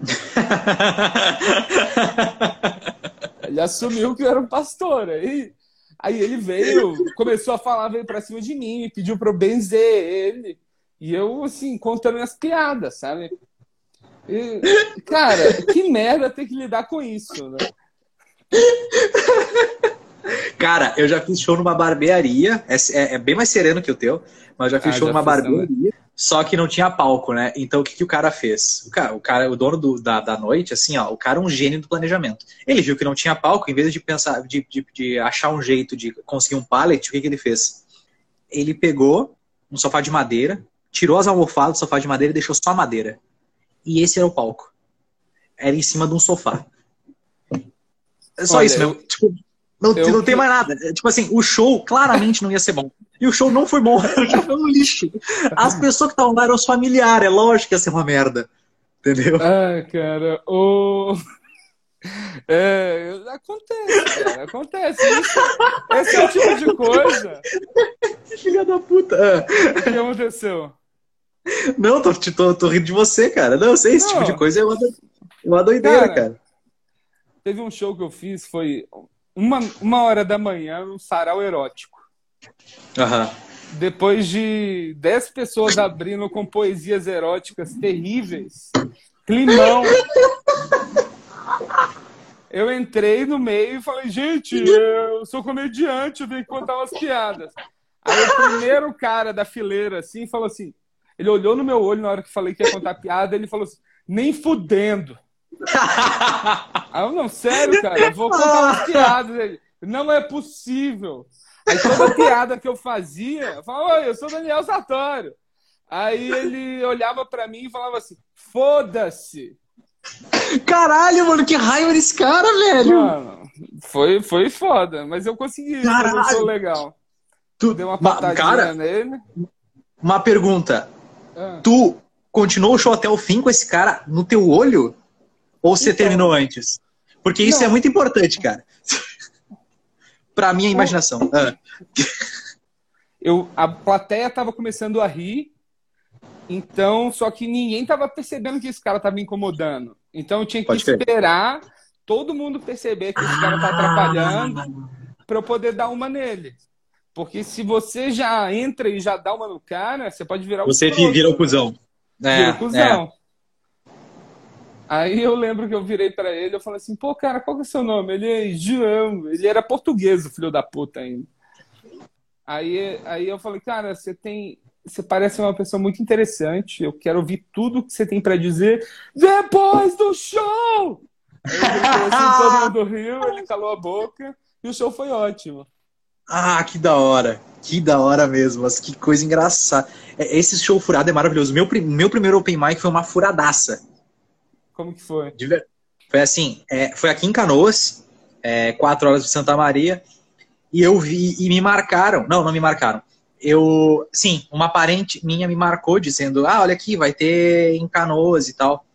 *laughs* ele assumiu que eu era um pastor. Aí Aí ele veio, começou a falar, veio pra cima de mim, pediu pra eu benzer ele. E eu, assim, contando minhas piadas, sabe? E, cara, que merda ter que lidar com isso, né? Cara, eu já fiz show numa barbearia, é, é, é bem mais sereno que o teu, mas já fiz ah, show já numa barbearia. Só que não tinha palco, né? Então o que, que o cara fez? O cara, o, cara, o dono do, da, da noite, assim, ó, o cara é um gênio do planejamento. Ele viu que não tinha palco, em vez de pensar, de, de, de achar um jeito de conseguir um pallet, o que, que ele fez? Ele pegou um sofá de madeira, tirou as almofadas do sofá de madeira e deixou só a madeira. E esse era o palco. Era em cima de um sofá. É só Olha, isso, meu. Tipo, não, eu, não tem mais nada. É, tipo assim, o show claramente não ia ser bom. E o show não foi bom. *laughs* O show foi um lixo. As pessoas que estavam lá eram os familiares. É lógico que ia ser uma merda. Entendeu? Ah, cara. O. É, acontece, cara, acontece. Isso, esse é o tipo de coisa. Filha da puta. O que aconteceu? Não, tô, tô, tô rindo de você, cara. Não, eu sei, esse tipo de coisa é uma, uma doideira, cara, cara. Teve um show que eu fiz, foi uma, uma hora da manhã, um sarau erótico. Uhum. depois de 10 pessoas abrindo com poesias eróticas terríveis, climão. Eu entrei no meio e falei, gente, eu sou comediante, eu tenho que contar umas piadas. Aí o primeiro cara da fileira, assim, falou assim, ele olhou no meu olho na hora que falei que ia contar piada, ele falou assim, nem fudendo. Aí *laughs* eu, não, sério, cara, eu vou contar umas piadas. Ele, não é possível. Aí toda piada que eu fazia, eu falava, oi, eu sou Daniel Sartório. Aí ele olhava para mim e falava assim, foda-se. Caralho, mano, que raiva desse cara, velho. Mano, foi, foi foda, mas eu consegui, Caralho. eu sou legal. Tu deu uma patadinha cara, nele. Uma pergunta. Ah. Tu continuou o show até o fim com esse cara no teu olho? Ou você então, terminou antes? Porque isso é não. é muito importante, cara. *laughs* pra minha imaginação. Ah. Eu, a plateia tava começando a rir, então, só que ninguém tava percebendo que esse cara tava me incomodando. Então eu tinha que esperar todo mundo perceber que esse cara tá atrapalhando ah. para eu poder dar uma nele. Porque se você já entra e já dá uma no cara, você pode virar o Você vira o cuzão. É, vira o cuzão. É. Aí eu lembro que eu virei para ele, eu falei assim, pô, cara, qual que é o seu nome? Ele é João. Ele era português, o filho da puta ainda. Aí, aí eu falei, cara, você tem. Você parece uma pessoa muito interessante. Eu quero ouvir tudo que você tem para dizer depois do show! Aí ele assim, todo *laughs* mundo riu, ele calou a boca e o show foi ótimo. Ah, que da hora. Que da hora mesmo, mas que coisa engraçada. É, esse show furado é maravilhoso. Meu, meu primeiro open mic foi uma furadaça. Como que foi? Foi assim, é, foi aqui em Canoas, é, quatro horas de Santa Maria, e eu vi, e me marcaram, não, não me marcaram, eu, sim, uma parente minha me marcou dizendo, ah, olha aqui, vai ter em Canoas e tal.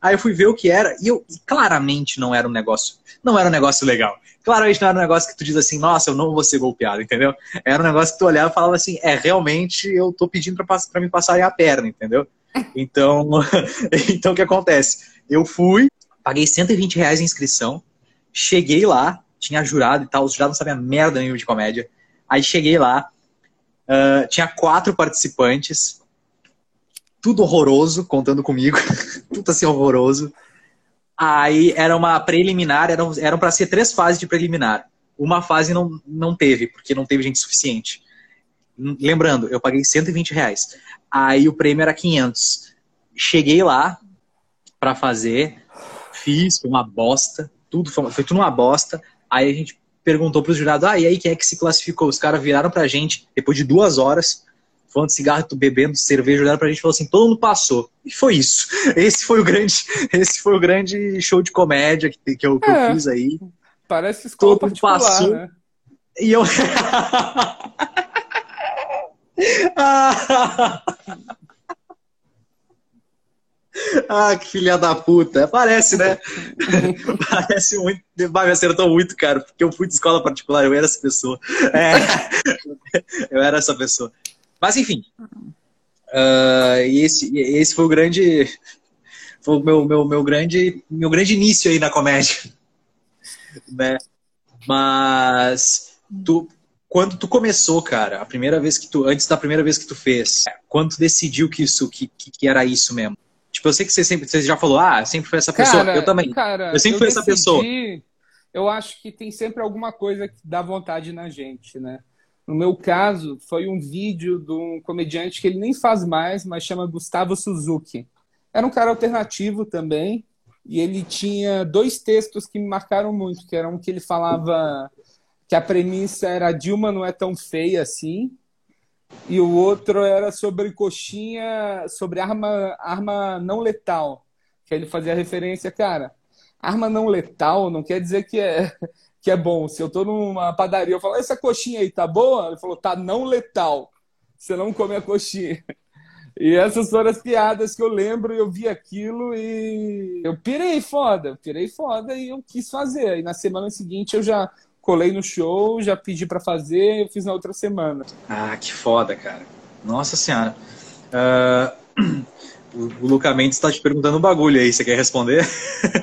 Aí eu fui ver o que era, e eu, claramente não era um negócio, não era um negócio legal. Claramente não era um negócio que tu diz assim, nossa, eu não vou ser golpeado, entendeu? Era um negócio que tu olhava e falava assim, é, realmente eu tô pedindo pra, pra me passarem a perna, entendeu? Então, *laughs* então o que acontece? Eu fui, paguei 120 reais em inscrição, cheguei lá, tinha jurado e tal, os jurados não sabiam merda nenhuma de comédia. Aí cheguei lá, uh, tinha quatro participantes, tudo horroroso, contando comigo, *laughs* tudo assim horroroso. Aí era uma preliminar, eram, eram para ser três fases de preliminar. Uma fase não, não teve, porque não teve gente suficiente. Lembrando, eu paguei 120 reais. Aí o prêmio era 500. Cheguei lá, para fazer, fiz, foi uma bosta, tudo foi, foi tudo uma bosta. Aí a gente perguntou para os jurados, ah, e aí quem é que se classificou? Os caras viraram pra gente, depois de duas horas, falando de cigarro, bebendo cerveja, olharam pra gente e falaram assim, todo mundo passou. E foi isso. *laughs* Esse foi o grande, esse foi o grande show de comédia que, que, eu, que é, eu fiz aí. Parece escola todo mundo passou. Né? E eu... *laughs* *laughs* Ah, que filha da puta. Parece, né? *laughs* Parece muito. Bah, me acertou muito, cara, porque eu fui de escola particular, eu era essa pessoa. É, *laughs* eu era essa pessoa. Mas, enfim. Uh, esse, esse foi o grande. Foi o meu, meu, meu, grande, meu grande início aí na comédia. Né? Mas. Tu, quando tu começou, cara, a primeira vez que tu. Antes da primeira vez que tu fez, quando tu decidiu que isso, que, que era isso mesmo? Tipo, eu sei que você sempre você já falou, ah, sempre foi essa pessoa. Cara, eu também. Cara, eu sempre eu fui decidi, essa pessoa. Eu acho que tem sempre alguma coisa que dá vontade na gente, né? No meu caso, foi um vídeo de um comediante que ele nem faz mais, mas chama Gustavo Suzuki. Era um cara alternativo também, e ele tinha dois textos que me marcaram muito, que eram um que ele falava que a premissa era Dilma não é tão feia assim, e o outro era sobre coxinha, sobre arma, arma não letal. Que ele fazia referência, cara, arma não letal não quer dizer que é, *laughs* que é bom. Se eu tô numa padaria, eu falo, essa coxinha aí tá boa? Ele falou, tá não letal. Você não come a coxinha. E essas foram as piadas que eu lembro, eu vi aquilo e eu pirei foda, eu pirei foda e eu quis fazer. E na semana seguinte eu já colei no show, já pedi para fazer, eu fiz na outra semana. Ah, que foda, cara. Nossa senhora. *clears throat* Uh, o Luca Mendes está te perguntando um bagulho aí, você quer responder?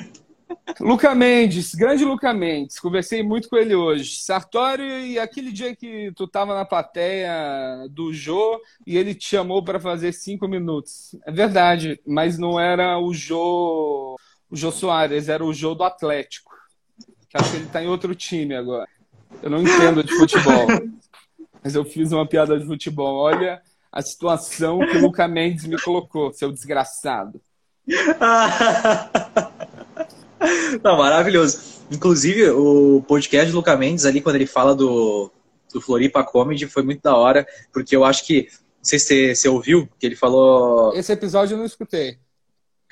*laughs* Luca Mendes, grande Luca Mendes, conversei muito com ele hoje. Sartório, e aquele dia que tu tava na plateia do Jô e ele te chamou para fazer cinco minutos. É verdade, mas não era o Jô, o Jô Soares, era o Jô do Atlético. Que acho que ele tá em outro time agora. Eu não entendo de futebol, mas eu fiz uma piada de futebol. Olha a situação que o Luca Mendes me colocou, seu desgraçado. Não, *laughs* maravilhoso. Inclusive, o podcast do Luca Mendes ali, quando ele fala do, do Floripa Comedy, foi muito da hora, porque eu acho que. Não sei se você ouviu, que ele falou. Esse episódio eu não escutei.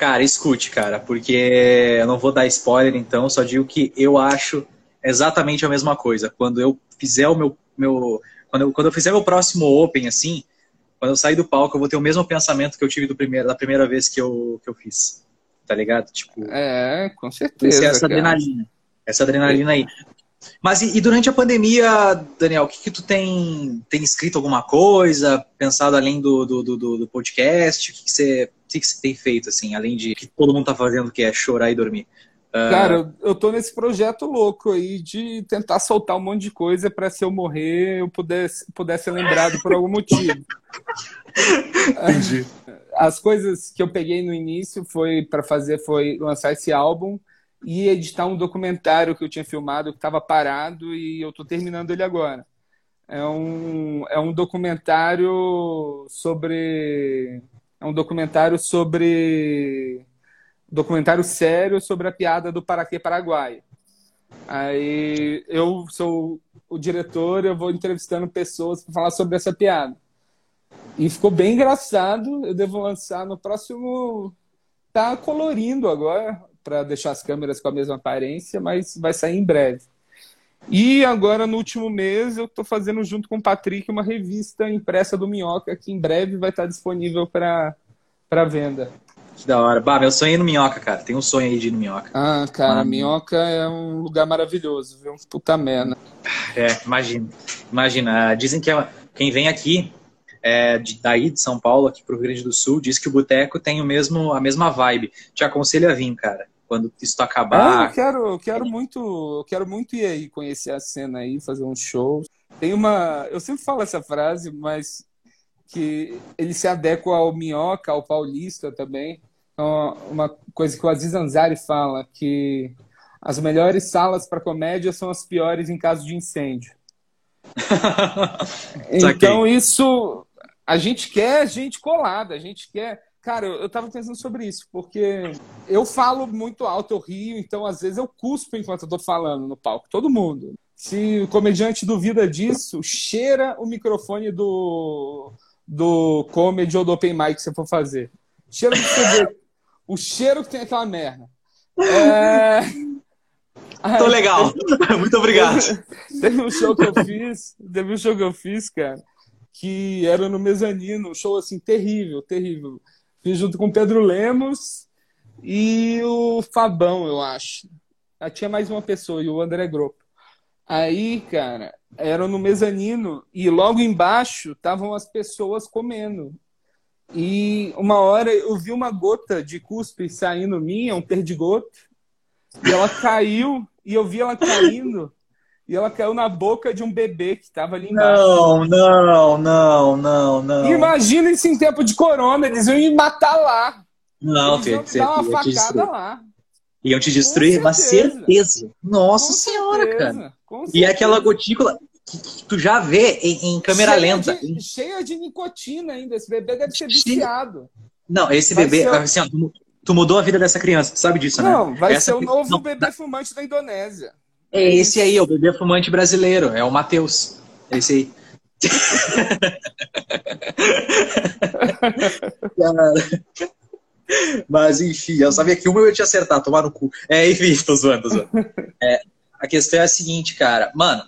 Cara, escute, cara, porque eu não vou dar spoiler, então, só digo que eu acho exatamente a mesma coisa. Quando eu fizer o meu. meu quando, eu, quando eu fizer meu próximo Open, assim, quando eu sair do palco, eu vou ter o mesmo pensamento que eu tive do primeiro, da primeira vez que eu, que eu fiz tá ligado? Tipo, é, com certeza. Essa cara. adrenalina. Essa adrenalina aí. Mas e, e, durante a pandemia, Daniel, o que, que tu tem, tem escrito alguma coisa, pensado além do, do, do, do podcast? O que, que, você, que, que você tem feito, assim, além de que todo mundo tá fazendo, que é chorar e dormir? Uh... Cara, eu tô nesse projeto louco aí de tentar soltar um monte de coisa para se eu morrer eu pudesse, pudesse ser lembrado por algum motivo. *laughs* Entendi as coisas que eu peguei no início foi para fazer foi lançar esse álbum e editar um documentário que eu tinha filmado que estava parado e eu estou terminando ele agora. É um, é um documentário sobre é um documentário sobre documentário sério sobre a piada do Paraquê Paraguai. Aí eu sou o diretor, eu vou entrevistando pessoas para falar sobre essa piada. E ficou bem engraçado. Eu devo lançar no próximo. Tá colorindo agora, para deixar as câmeras com a mesma aparência, mas vai sair em breve. E agora, no último mês, eu estou fazendo junto com o Patrick uma revista impressa do Minhoca, que em breve vai estar disponível para venda. Que da hora. Bah, meu sonho é ir no Minhoca, cara. Tem um sonho aí de ir no Minhoca. Ah, cara, Minhoca é um lugar maravilhoso, viu? Puta merda. É, imagina. Imagina. Dizem que é quem vem aqui é, de, daí de São Paulo aqui para o Rio Grande do Sul diz que o boteco tem o mesmo, a mesma vibe. Te aconselho a vir, cara. Quando isso acabar. Ah, eu quero, eu quero muito, eu quero muito ir aí conhecer a cena aí, fazer um show. Tem uma, eu sempre falo essa frase, mas que ele se adequa ao minhoca, ao paulista também. Então, uma coisa que o Aziz Ansari fala que as melhores salas para comédia são as piores em caso de incêndio. *laughs* então isso a gente quer gente colada, a gente quer. Cara, eu, eu tava pensando sobre isso, porque eu falo muito alto, eu rio, então às vezes eu cuspo enquanto eu tô falando no palco, todo mundo. Se o comediante duvida disso, cheira o microfone do, do comedy ou do open mic que você for fazer. Cheira do CD. o cheiro que tem aquela merda. É... Tô legal. *laughs* Muito obrigado. Teve um show que eu fiz, teve um show que eu fiz, cara, que era no mezanino, um show assim terrível, terrível. Fiz junto com o Pedro Lemos e o Fabão, eu acho. Ah, tinha mais uma pessoa, e o André Grupo. Aí, cara, era no mezanino e logo embaixo estavam as pessoas comendo. E uma hora eu vi uma gota de cuspe saindo minha, um perdigoto, e ela caiu, e eu vi ela caindo *laughs* e ela caiu na boca de um bebê que estava ali embaixo. Não, não, não, não, não. Imagina isso em tempo de corona, eles iam me matar lá. Não, eles iam filho, dar uma facada lá. Iam te destruir, uma certeza. Nossa com senhora, certeza, cara. E aquela gotícula que, que, tu já vê em, em câmera cheia lenta. De, cheia de nicotina ainda. Esse bebê deve ser viciado. Não, esse vai bebê, ser... assim, ó, tu, tu, mudou a vida dessa criança, sabe disso, não, né? Não, vai Essa... ser o novo não, bebê fumante da Indonésia. É esse aí, é o bebê fumante brasileiro, é o Matheus. É esse aí. *laughs* Mas enfim, eu sabia que uma eu ia te acertar, tomar no cu. É, enfim, tô zoando, tô zoando. *laughs* É, a questão é a seguinte, cara. Mano,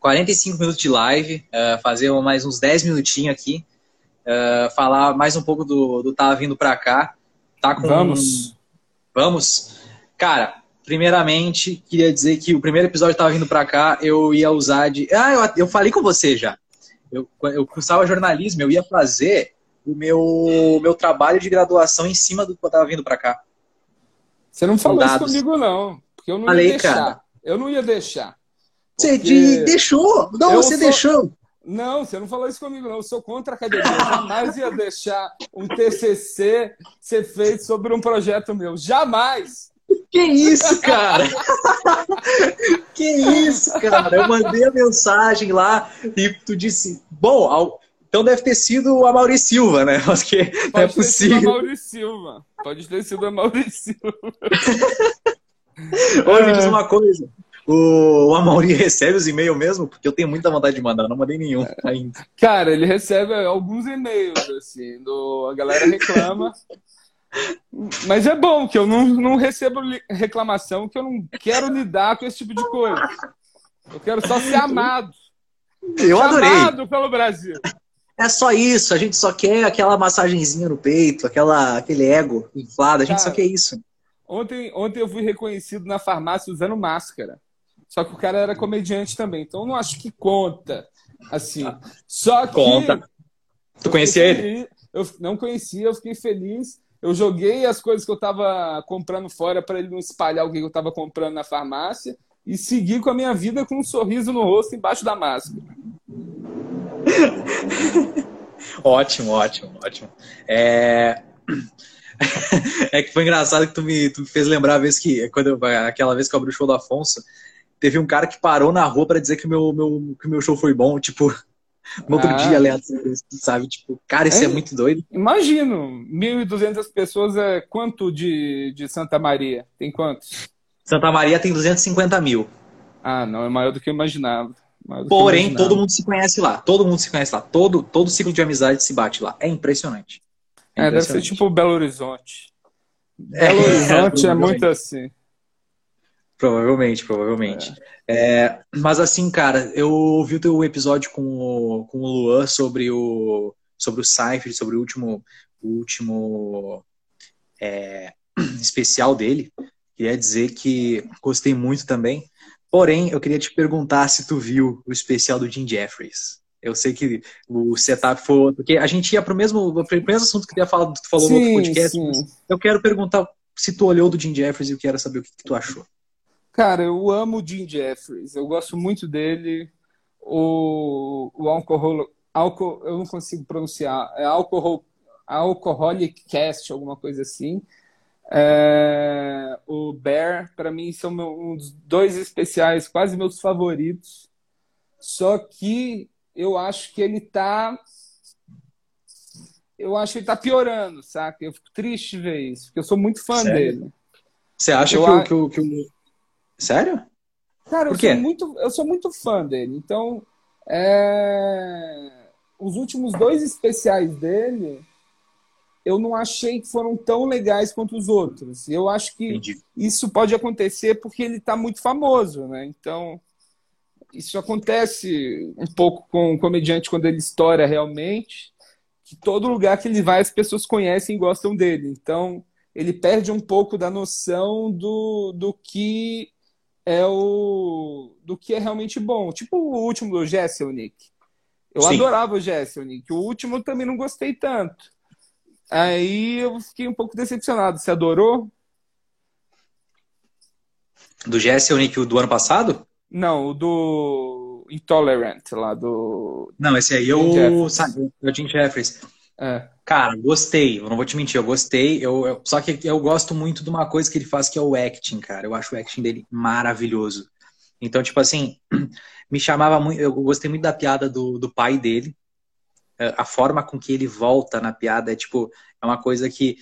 45 minutos de live, uh, fazer mais uns 10 minutinhos aqui, uh, falar mais um pouco do, do Tá Vindo Pra Cá. Tá com... Vamos. Vamos. Cara, primeiramente, queria dizer que o primeiro episódio estava vindo para cá, eu ia usar de. Ah, eu, eu falei com você já. Eu, eu cursava jornalismo, eu ia fazer o meu, meu trabalho de graduação em cima do que eu estava vindo para cá. Você não falou isso comigo, não. Porque eu não Falei, ia deixar. Cara. Eu não ia deixar. Você deixou? Não, você sou... deixou. Não, você não falou isso comigo, não. Eu sou contra a academia. Eu jamais ia deixar um TCC ser feito sobre um projeto meu. Jamais! Que isso, cara? *laughs* que isso, cara? Eu mandei a mensagem lá e tu disse, bom, então deve ter sido a Mauri Silva, né? Acho que Pode não é possível. Ter sido a Mauri Silva. Pode ter sido a Mauri Silva. *laughs* Oi, me diz uma coisa. O, o Amauri recebe os e-mails mesmo? Porque eu tenho muita vontade de mandar, não mandei nenhum ainda. Cara, ele recebe alguns e-mails, assim, do, a galera reclama. Mas é bom que eu não, não recebo reclamação, que eu não quero lidar com esse tipo de coisa. Eu quero só ser amado. Eu adorei. Amado pelo Brasil. É só isso, a gente só quer aquela massagenzinha no peito, aquela, aquele ego inflado, a gente Cara, só quer isso. Ontem, ontem eu fui reconhecido na farmácia usando máscara. Só que o cara era comediante também, então eu não acho que conta. Assim. Só que. Conta. Tu conhecia ele? Eu não conhecia, eu fiquei feliz. Eu joguei as coisas que eu estava comprando fora para ele não espalhar o que eu estava comprando na farmácia e segui com a minha vida com um sorriso no rosto embaixo da máscara. *laughs* ótimo, ótimo, ótimo. É... *clears throat* é que foi engraçado que tu me, tu me fez lembrar a vez que, quando eu, aquela vez que eu abri o show do Afonso, teve um cara que parou na rua para dizer que o meu, meu, que meu show foi bom, tipo, no outro ah. dia, aleatório, sabe? Tipo, cara, isso é, é muito doido. Imagino, 1.200 pessoas é quanto de, de Santa Maria? Tem quantos? Santa Maria tem 250 mil. Ah, não, é maior do que eu imaginava. Porém, eu imaginava. todo mundo se conhece lá. Todo mundo se conhece lá. Todo, todo ciclo de amizade se bate lá. É impressionante. É, é deve ser tipo Belo Horizonte. É, Belo *laughs* Horizonte é, é muito assim. Provavelmente, provavelmente. É. É, mas assim, cara, eu ouvi o teu episódio com o, com o Luan sobre o sobre o Cypher, sobre o último, o último é, *clears throat* especial dele. Queria dizer que gostei muito também. Porém, eu queria te perguntar se tu viu o especial do Jim Jeffries. Eu sei que o setup foi. Porque a gente ia para o mesmo, o mesmo assunto que tu, falado, tu falou sim, no outro podcast. Eu quero perguntar se tu olhou do Jim Jeffries e eu quero saber o que, que tu achou. Cara, eu amo o Jim Jeffries. Eu gosto muito dele. O, o alcohol, álcool, eu não consigo pronunciar. É alcohol, alcoholic cast, alguma coisa assim. É, o Bear, para mim, são meu, um dos dois especiais, quase meus favoritos. Só que eu acho que ele tá. Eu acho que ele tá piorando, saca? Eu fico triste de ver isso, porque eu sou muito fã Sério? dele. Você acha eu que, o, que, que o Sério? Cara, eu sou, muito, eu sou muito fã dele. Então, é... os últimos dois especiais dele, eu não achei que foram tão legais quanto os outros. Eu acho que Entendi. isso pode acontecer porque ele está muito famoso, né? Então, isso acontece um pouco com o comediante quando ele estoura realmente, que todo lugar que ele vai as pessoas conhecem e gostam dele. Então, ele perde um pouco da noção do, do que é o do que é realmente bom. Tipo o último do Jesse, o Nick. Eu Sim. adorava o Jesse, o Nick. O último também não gostei tanto. Aí eu fiquei um pouco decepcionado. Você adorou? Do Jesse, o Nick do ano passado? Não, o do Intolerant lá do. Não, esse aí é o, o Jim Jeffries. É. Cara, gostei. Eu não vou te mentir, eu gostei. Eu, eu, só que eu gosto muito de uma coisa que ele faz que é o acting, cara. Eu acho o acting dele maravilhoso. Então, tipo assim, *clears throat* me chamava muito. Eu gostei muito da piada do, do pai dele. É, a forma com que ele volta na piada é tipo, é uma coisa que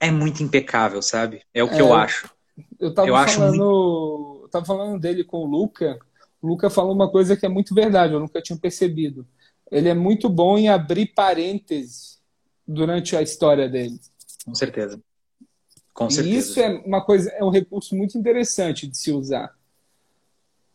é muito impecável, sabe? É o que é, eu acho. Eu tava eu falando. Muito... Eu tava falando dele com o Luca. O Luca falou uma coisa que é muito verdade, eu nunca tinha percebido ele é muito bom em abrir parênteses durante a história dele. Com certeza. Com certeza. E isso é uma coisa, é um recurso muito interessante de se usar.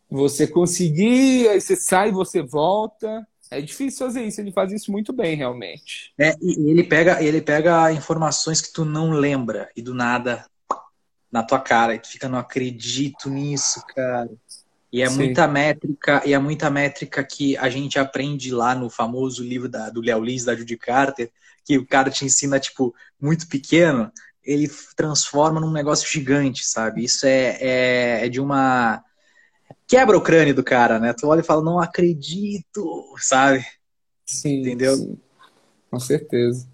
Você conseguir, aí você sai, você volta. É difícil fazer isso, ele faz isso muito bem, realmente. É, e ele pega, ele pega informações que tu não lembra e do nada na tua cara, e tu fica, não acredito nisso, cara. E é Sim. muita métrica, e é muita métrica que a gente aprende lá no famoso livro da, do Léo Lins, da Judy Carter, que o cara te ensina, tipo, muito pequeno, ele transforma num negócio gigante, sabe? Isso é, é, é de uma. Quebra o crânio do cara, né? Tu olha e fala, não acredito, sabe? Sim. Entendeu? Sim. Com certeza.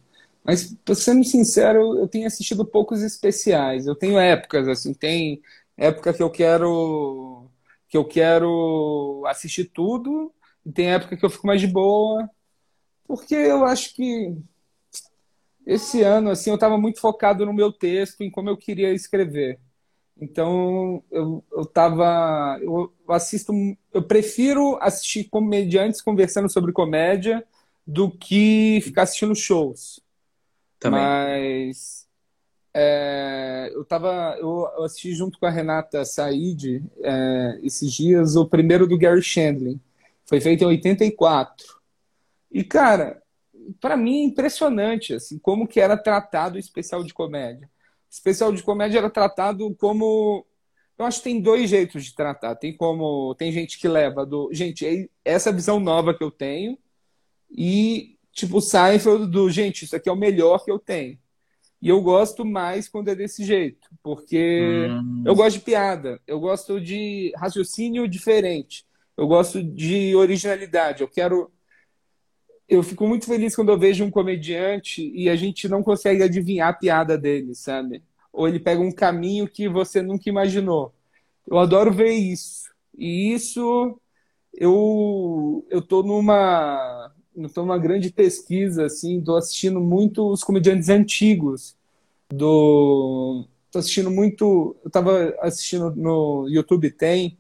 Mas, ser sincero, eu tenho assistido poucos especiais. Eu tenho épocas, assim, tem época que eu quero que eu quero assistir tudo, e tem época que eu fico mais de boa, porque eu acho que esse ano, assim, eu estava muito focado no meu texto, em como eu queria escrever. Então, eu, eu tava. Eu assisto. Eu prefiro assistir comediantes conversando sobre comédia do que ficar assistindo shows. Também. Mas. É, eu tava. Eu, assisti junto com a Renata Said é, esses dias o primeiro do Gary Shandling. Foi feito em 84. E, cara, para mim é impressionante assim, como que era tratado o especial de comédia. O especial de comédia era tratado como eu acho que tem dois jeitos de tratar. Tem como tem gente que leva do, gente, é essa visão nova que eu tenho e tipo Seinfeld do, gente, isso aqui é o melhor que eu tenho. E eu gosto mais quando é desse jeito, porque hum. eu gosto de piada, eu gosto de raciocínio diferente, eu gosto de originalidade, eu quero eu fico muito feliz quando eu vejo um comediante e a gente não consegue adivinhar a piada dele, sabe? Ou ele pega um caminho que você nunca imaginou. Eu adoro ver isso. E isso eu eu tô numa tô numa grande pesquisa assim, tô assistindo muito os comediantes antigos do tô assistindo muito, eu tava assistindo no YouTube tem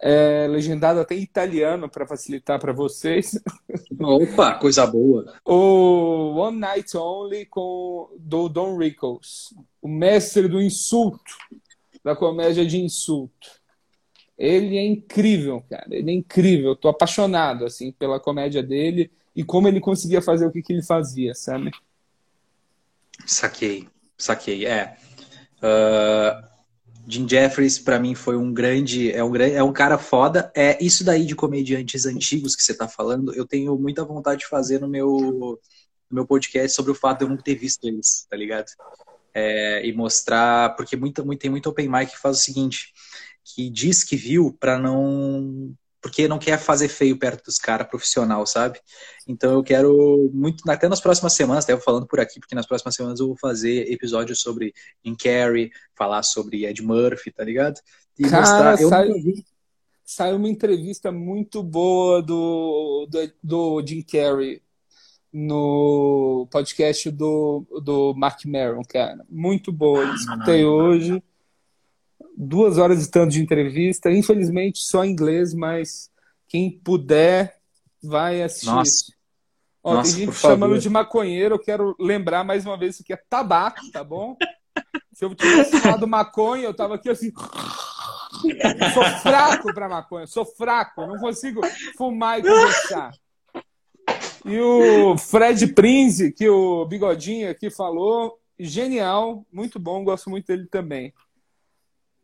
é, legendado até em italiano para facilitar para vocês. *laughs* Opa, coisa boa. O One Night Only com do Don Rickles, o mestre do insulto, da comédia de insulto. Ele é incrível, cara. Ele é incrível. Eu tô apaixonado assim pela comédia dele e como ele conseguia fazer o que, que ele fazia, sabe? Saquei, saquei. É. Uh Jim Jeffries para mim foi um grande, é um é um cara foda. É isso daí de comediantes antigos que você tá falando, eu tenho muita vontade de fazer no meu no meu podcast sobre o fato de eu não ter visto eles, tá ligado? É, e mostrar, porque muita, muito, tem muito open mic que faz o seguinte, que diz que viu para não porque não quer fazer feio perto dos caras profissional, sabe? Então eu quero muito, até nas próximas semanas, até falando por aqui, porque nas próximas semanas eu vou fazer episódios sobre Jim Carrey, falar sobre Ed Murphy, tá ligado? E Cara, mostrar, sai, saiu uma entrevista muito boa do, do, do Jim Carrey no podcast do, do Mark Maron, cara. Muito boa. Eu escutei ah, hoje duas horas e tanto de entrevista, infelizmente só em inglês, mas quem puder vai assistir. Nossa. Ó, Nossa, tem gente chamando de maconheiro, eu quero lembrar mais uma vez isso aqui é tabaco, tá bom? Se eu tivesse fumado maconha, eu tava aqui assim. Eu *laughs* sou fraco para maconha, sou fraco, eu não consigo fumar e conversar. E o Fred Prinze, que o Bigodinho aqui falou, genial, muito bom, gosto muito dele também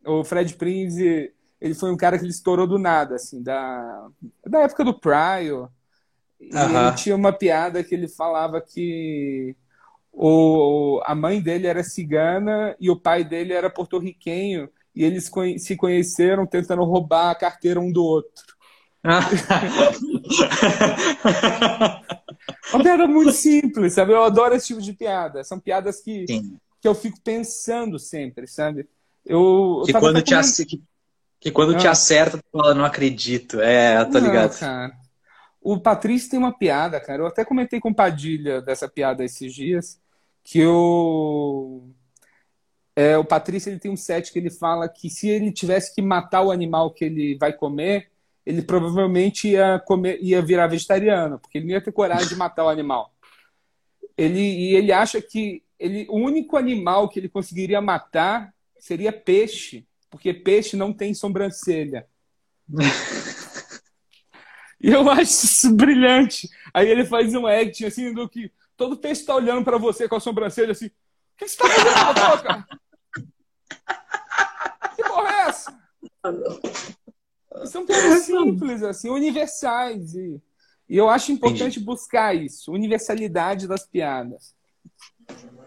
o Fred Prinze, ele foi um cara que ele estourou do nada, assim, da, da época do Pryor. E ele tinha uma piada que ele falava que o, a mãe dele era cigana e o pai dele era porto-riquenho e eles se conheceram tentando roubar a carteira um do outro. *laughs* uma piada muito simples, sabe? Eu adoro esse tipo de piada. São piadas que, que eu fico pensando sempre, sabe? Eu, que, quando te ac... que, que, quando ah. te acerta, tu fala, não acredito. É, tá ligado. Cara. O Patrício tem uma piada, cara. Eu até comentei com Padilha dessa piada esses dias, que eu... É, o Patrício ele tem um set que ele fala que se ele tivesse que matar o animal que ele vai comer, ele provavelmente ia, comer, ia virar vegetariano, porque ele não ia ter coragem de matar o animal. Ele, e ele acha que ele, o único animal que ele conseguiria matar seria peixe, porque peixe não tem sobrancelha. e *laughs* eu acho isso brilhante. Aí ele faz um acting assim do que todo peixe está olhando para você com a sobrancelha assim. O que você está fazendo na boca? *laughs* Que porra é essa? São coisas simples, assim, universais. E, e eu acho importante Entendi. buscar isso, universalidade das piadas.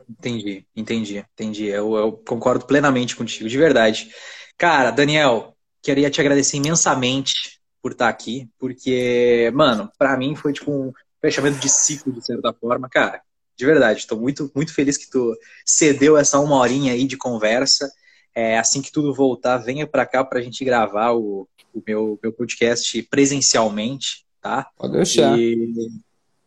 Entendi, entendi, entendi. Eu, eu concordo plenamente contigo, de verdade. Cara, Daniel, queria te agradecer imensamente por estar aqui, porque, mano, para mim foi tipo um fechamento de ciclo, de certa forma. Cara, de verdade, estou muito, muito feliz que tu cedeu essa uma horinha aí de conversa. É, assim que tudo voltar, venha para cá para a gente gravar o, o meu, meu podcast presencialmente, tá? Pode deixar. E,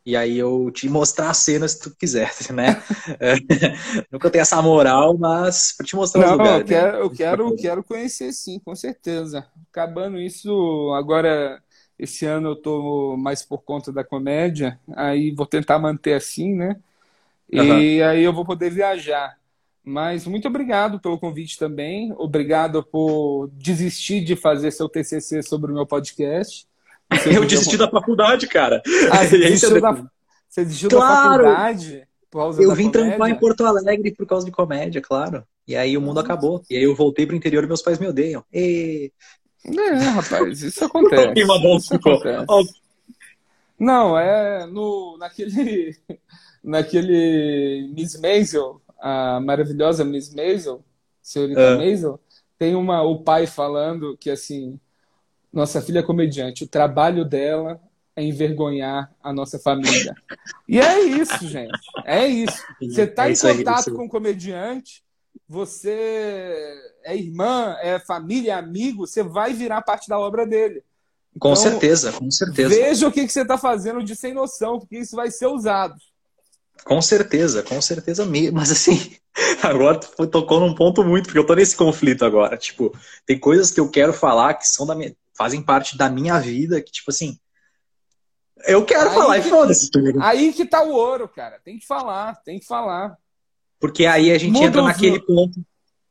e aí eu te mostrar as cenas se tu quiser, *laughs* né? É, *laughs* nunca tenho essa moral, mas para te mostrar Não, os lugares. eu quero, eu quero, quero conhecer sim, com certeza. Acabando isso, agora esse ano eu tô mais por conta da comédia, aí vou tentar manter assim, né? E Aham. aí eu vou poder viajar. Mas muito obrigado pelo convite também. Obrigado por desistir de fazer seu TCC sobre o meu podcast. Você Eu desisti da faculdade, cara. Ah, você *laughs* desistiu da, você desistiu Claro! da faculdade por causa Eu vim comédia? trampar em Porto Alegre por causa de comédia, claro. E aí o mundo acabou. E aí eu voltei pro interior e meus pais me odeiam. E... É, rapaz, isso *laughs* acontece. Isso acontece. Não, é no, naquele, *laughs* naquele Miss Maisel, a maravilhosa Miss Maisel, senhorita É. Maisel, tem uma, o pai falando que assim, nossa filha é comediante, o trabalho dela é envergonhar a nossa família. E é isso, gente. É isso. Você está É em contato aí. com um comediante, você é irmã, é família, é amigo, você vai virar parte da obra dele. Com Então, certeza, com certeza. Veja o que, que você está fazendo de sem noção, porque isso vai ser usado. Com certeza, com certeza mesmo. Mas assim, *laughs* agora tu tocou num ponto muito, porque eu tô nesse conflito agora. Tipo, tem coisas que eu quero falar que são da minha, fazem parte da minha vida, que, tipo assim, eu quero Aí falar e que- foda-se, tá ligado? Aí que tá o ouro, cara. Tem que falar, tem que falar. Porque aí a gente Muda entra naquele ponto,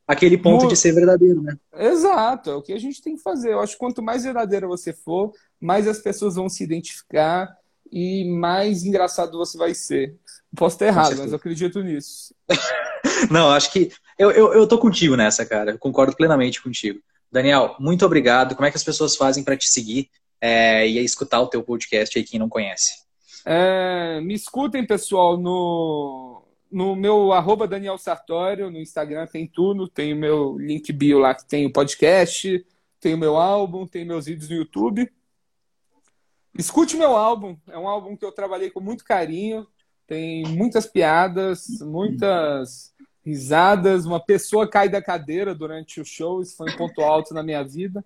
aquele ponto Muda- de ser verdadeiro, né? Exato, é o que a gente tem que fazer. Eu acho que quanto mais verdadeira você for, mais as pessoas vão se identificar e mais engraçado você vai ser. Posso estar errado, mas eu acredito nisso. *laughs* Não, acho que eu, eu, eu tô contigo nessa, cara. Eu concordo plenamente contigo. Daniel, muito obrigado. Como é que as pessoas fazem pra te seguir é, e escutar o teu podcast aí, quem não conhece? É, me escutem, pessoal, no, no meu arroba Daniel Sartório, no Instagram tem tudo, tem o meu link bio lá que tem o podcast, tem o meu álbum, tem meus vídeos no YouTube. Escute meu álbum, é um álbum que eu trabalhei com muito carinho, tem muitas piadas, muitas risadas, uma pessoa cai da cadeira durante o show, isso foi um ponto alto na minha vida.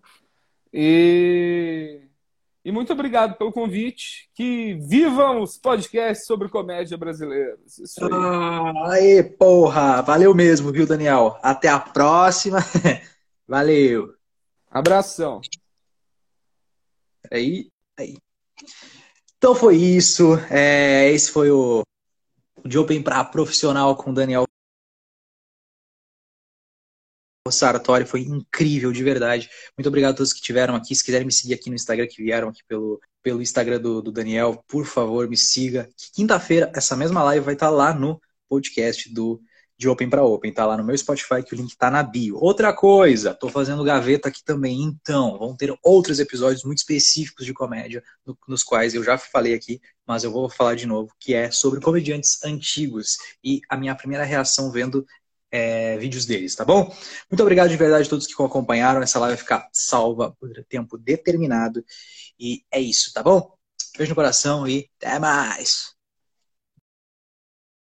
E e muito obrigado pelo convite. Que vivam os podcasts sobre comédia brasileiros. Isso aí. Ah, aê, porra! Valeu mesmo, viu, Daniel? Até a próxima. *laughs* Valeu. Abração. Aí, aí. Então foi isso. É, esse foi o de Open para profissional com o Daniel Sartori. Foi incrível, de verdade. Muito obrigado a todos que estiveram aqui. Se quiserem me seguir aqui no Instagram, que vieram aqui pelo, pelo Instagram do, do Daniel, por favor, me siga. Quinta-feira, essa mesma live vai estar lá no podcast do de Open para Open, tá lá no meu Spotify, que o link tá na bio. Outra coisa, tô fazendo gaveta aqui também, então, vão ter outros episódios muito específicos de comédia, no- nos quais eu já falei aqui, mas eu vou falar de novo, que é sobre comediantes antigos e a minha primeira reação vendo é, vídeos deles, tá bom? Muito obrigado de verdade a todos que acompanharam. Essa live vai ficar salva por tempo determinado. E é isso, tá bom? Beijo no coração e até mais!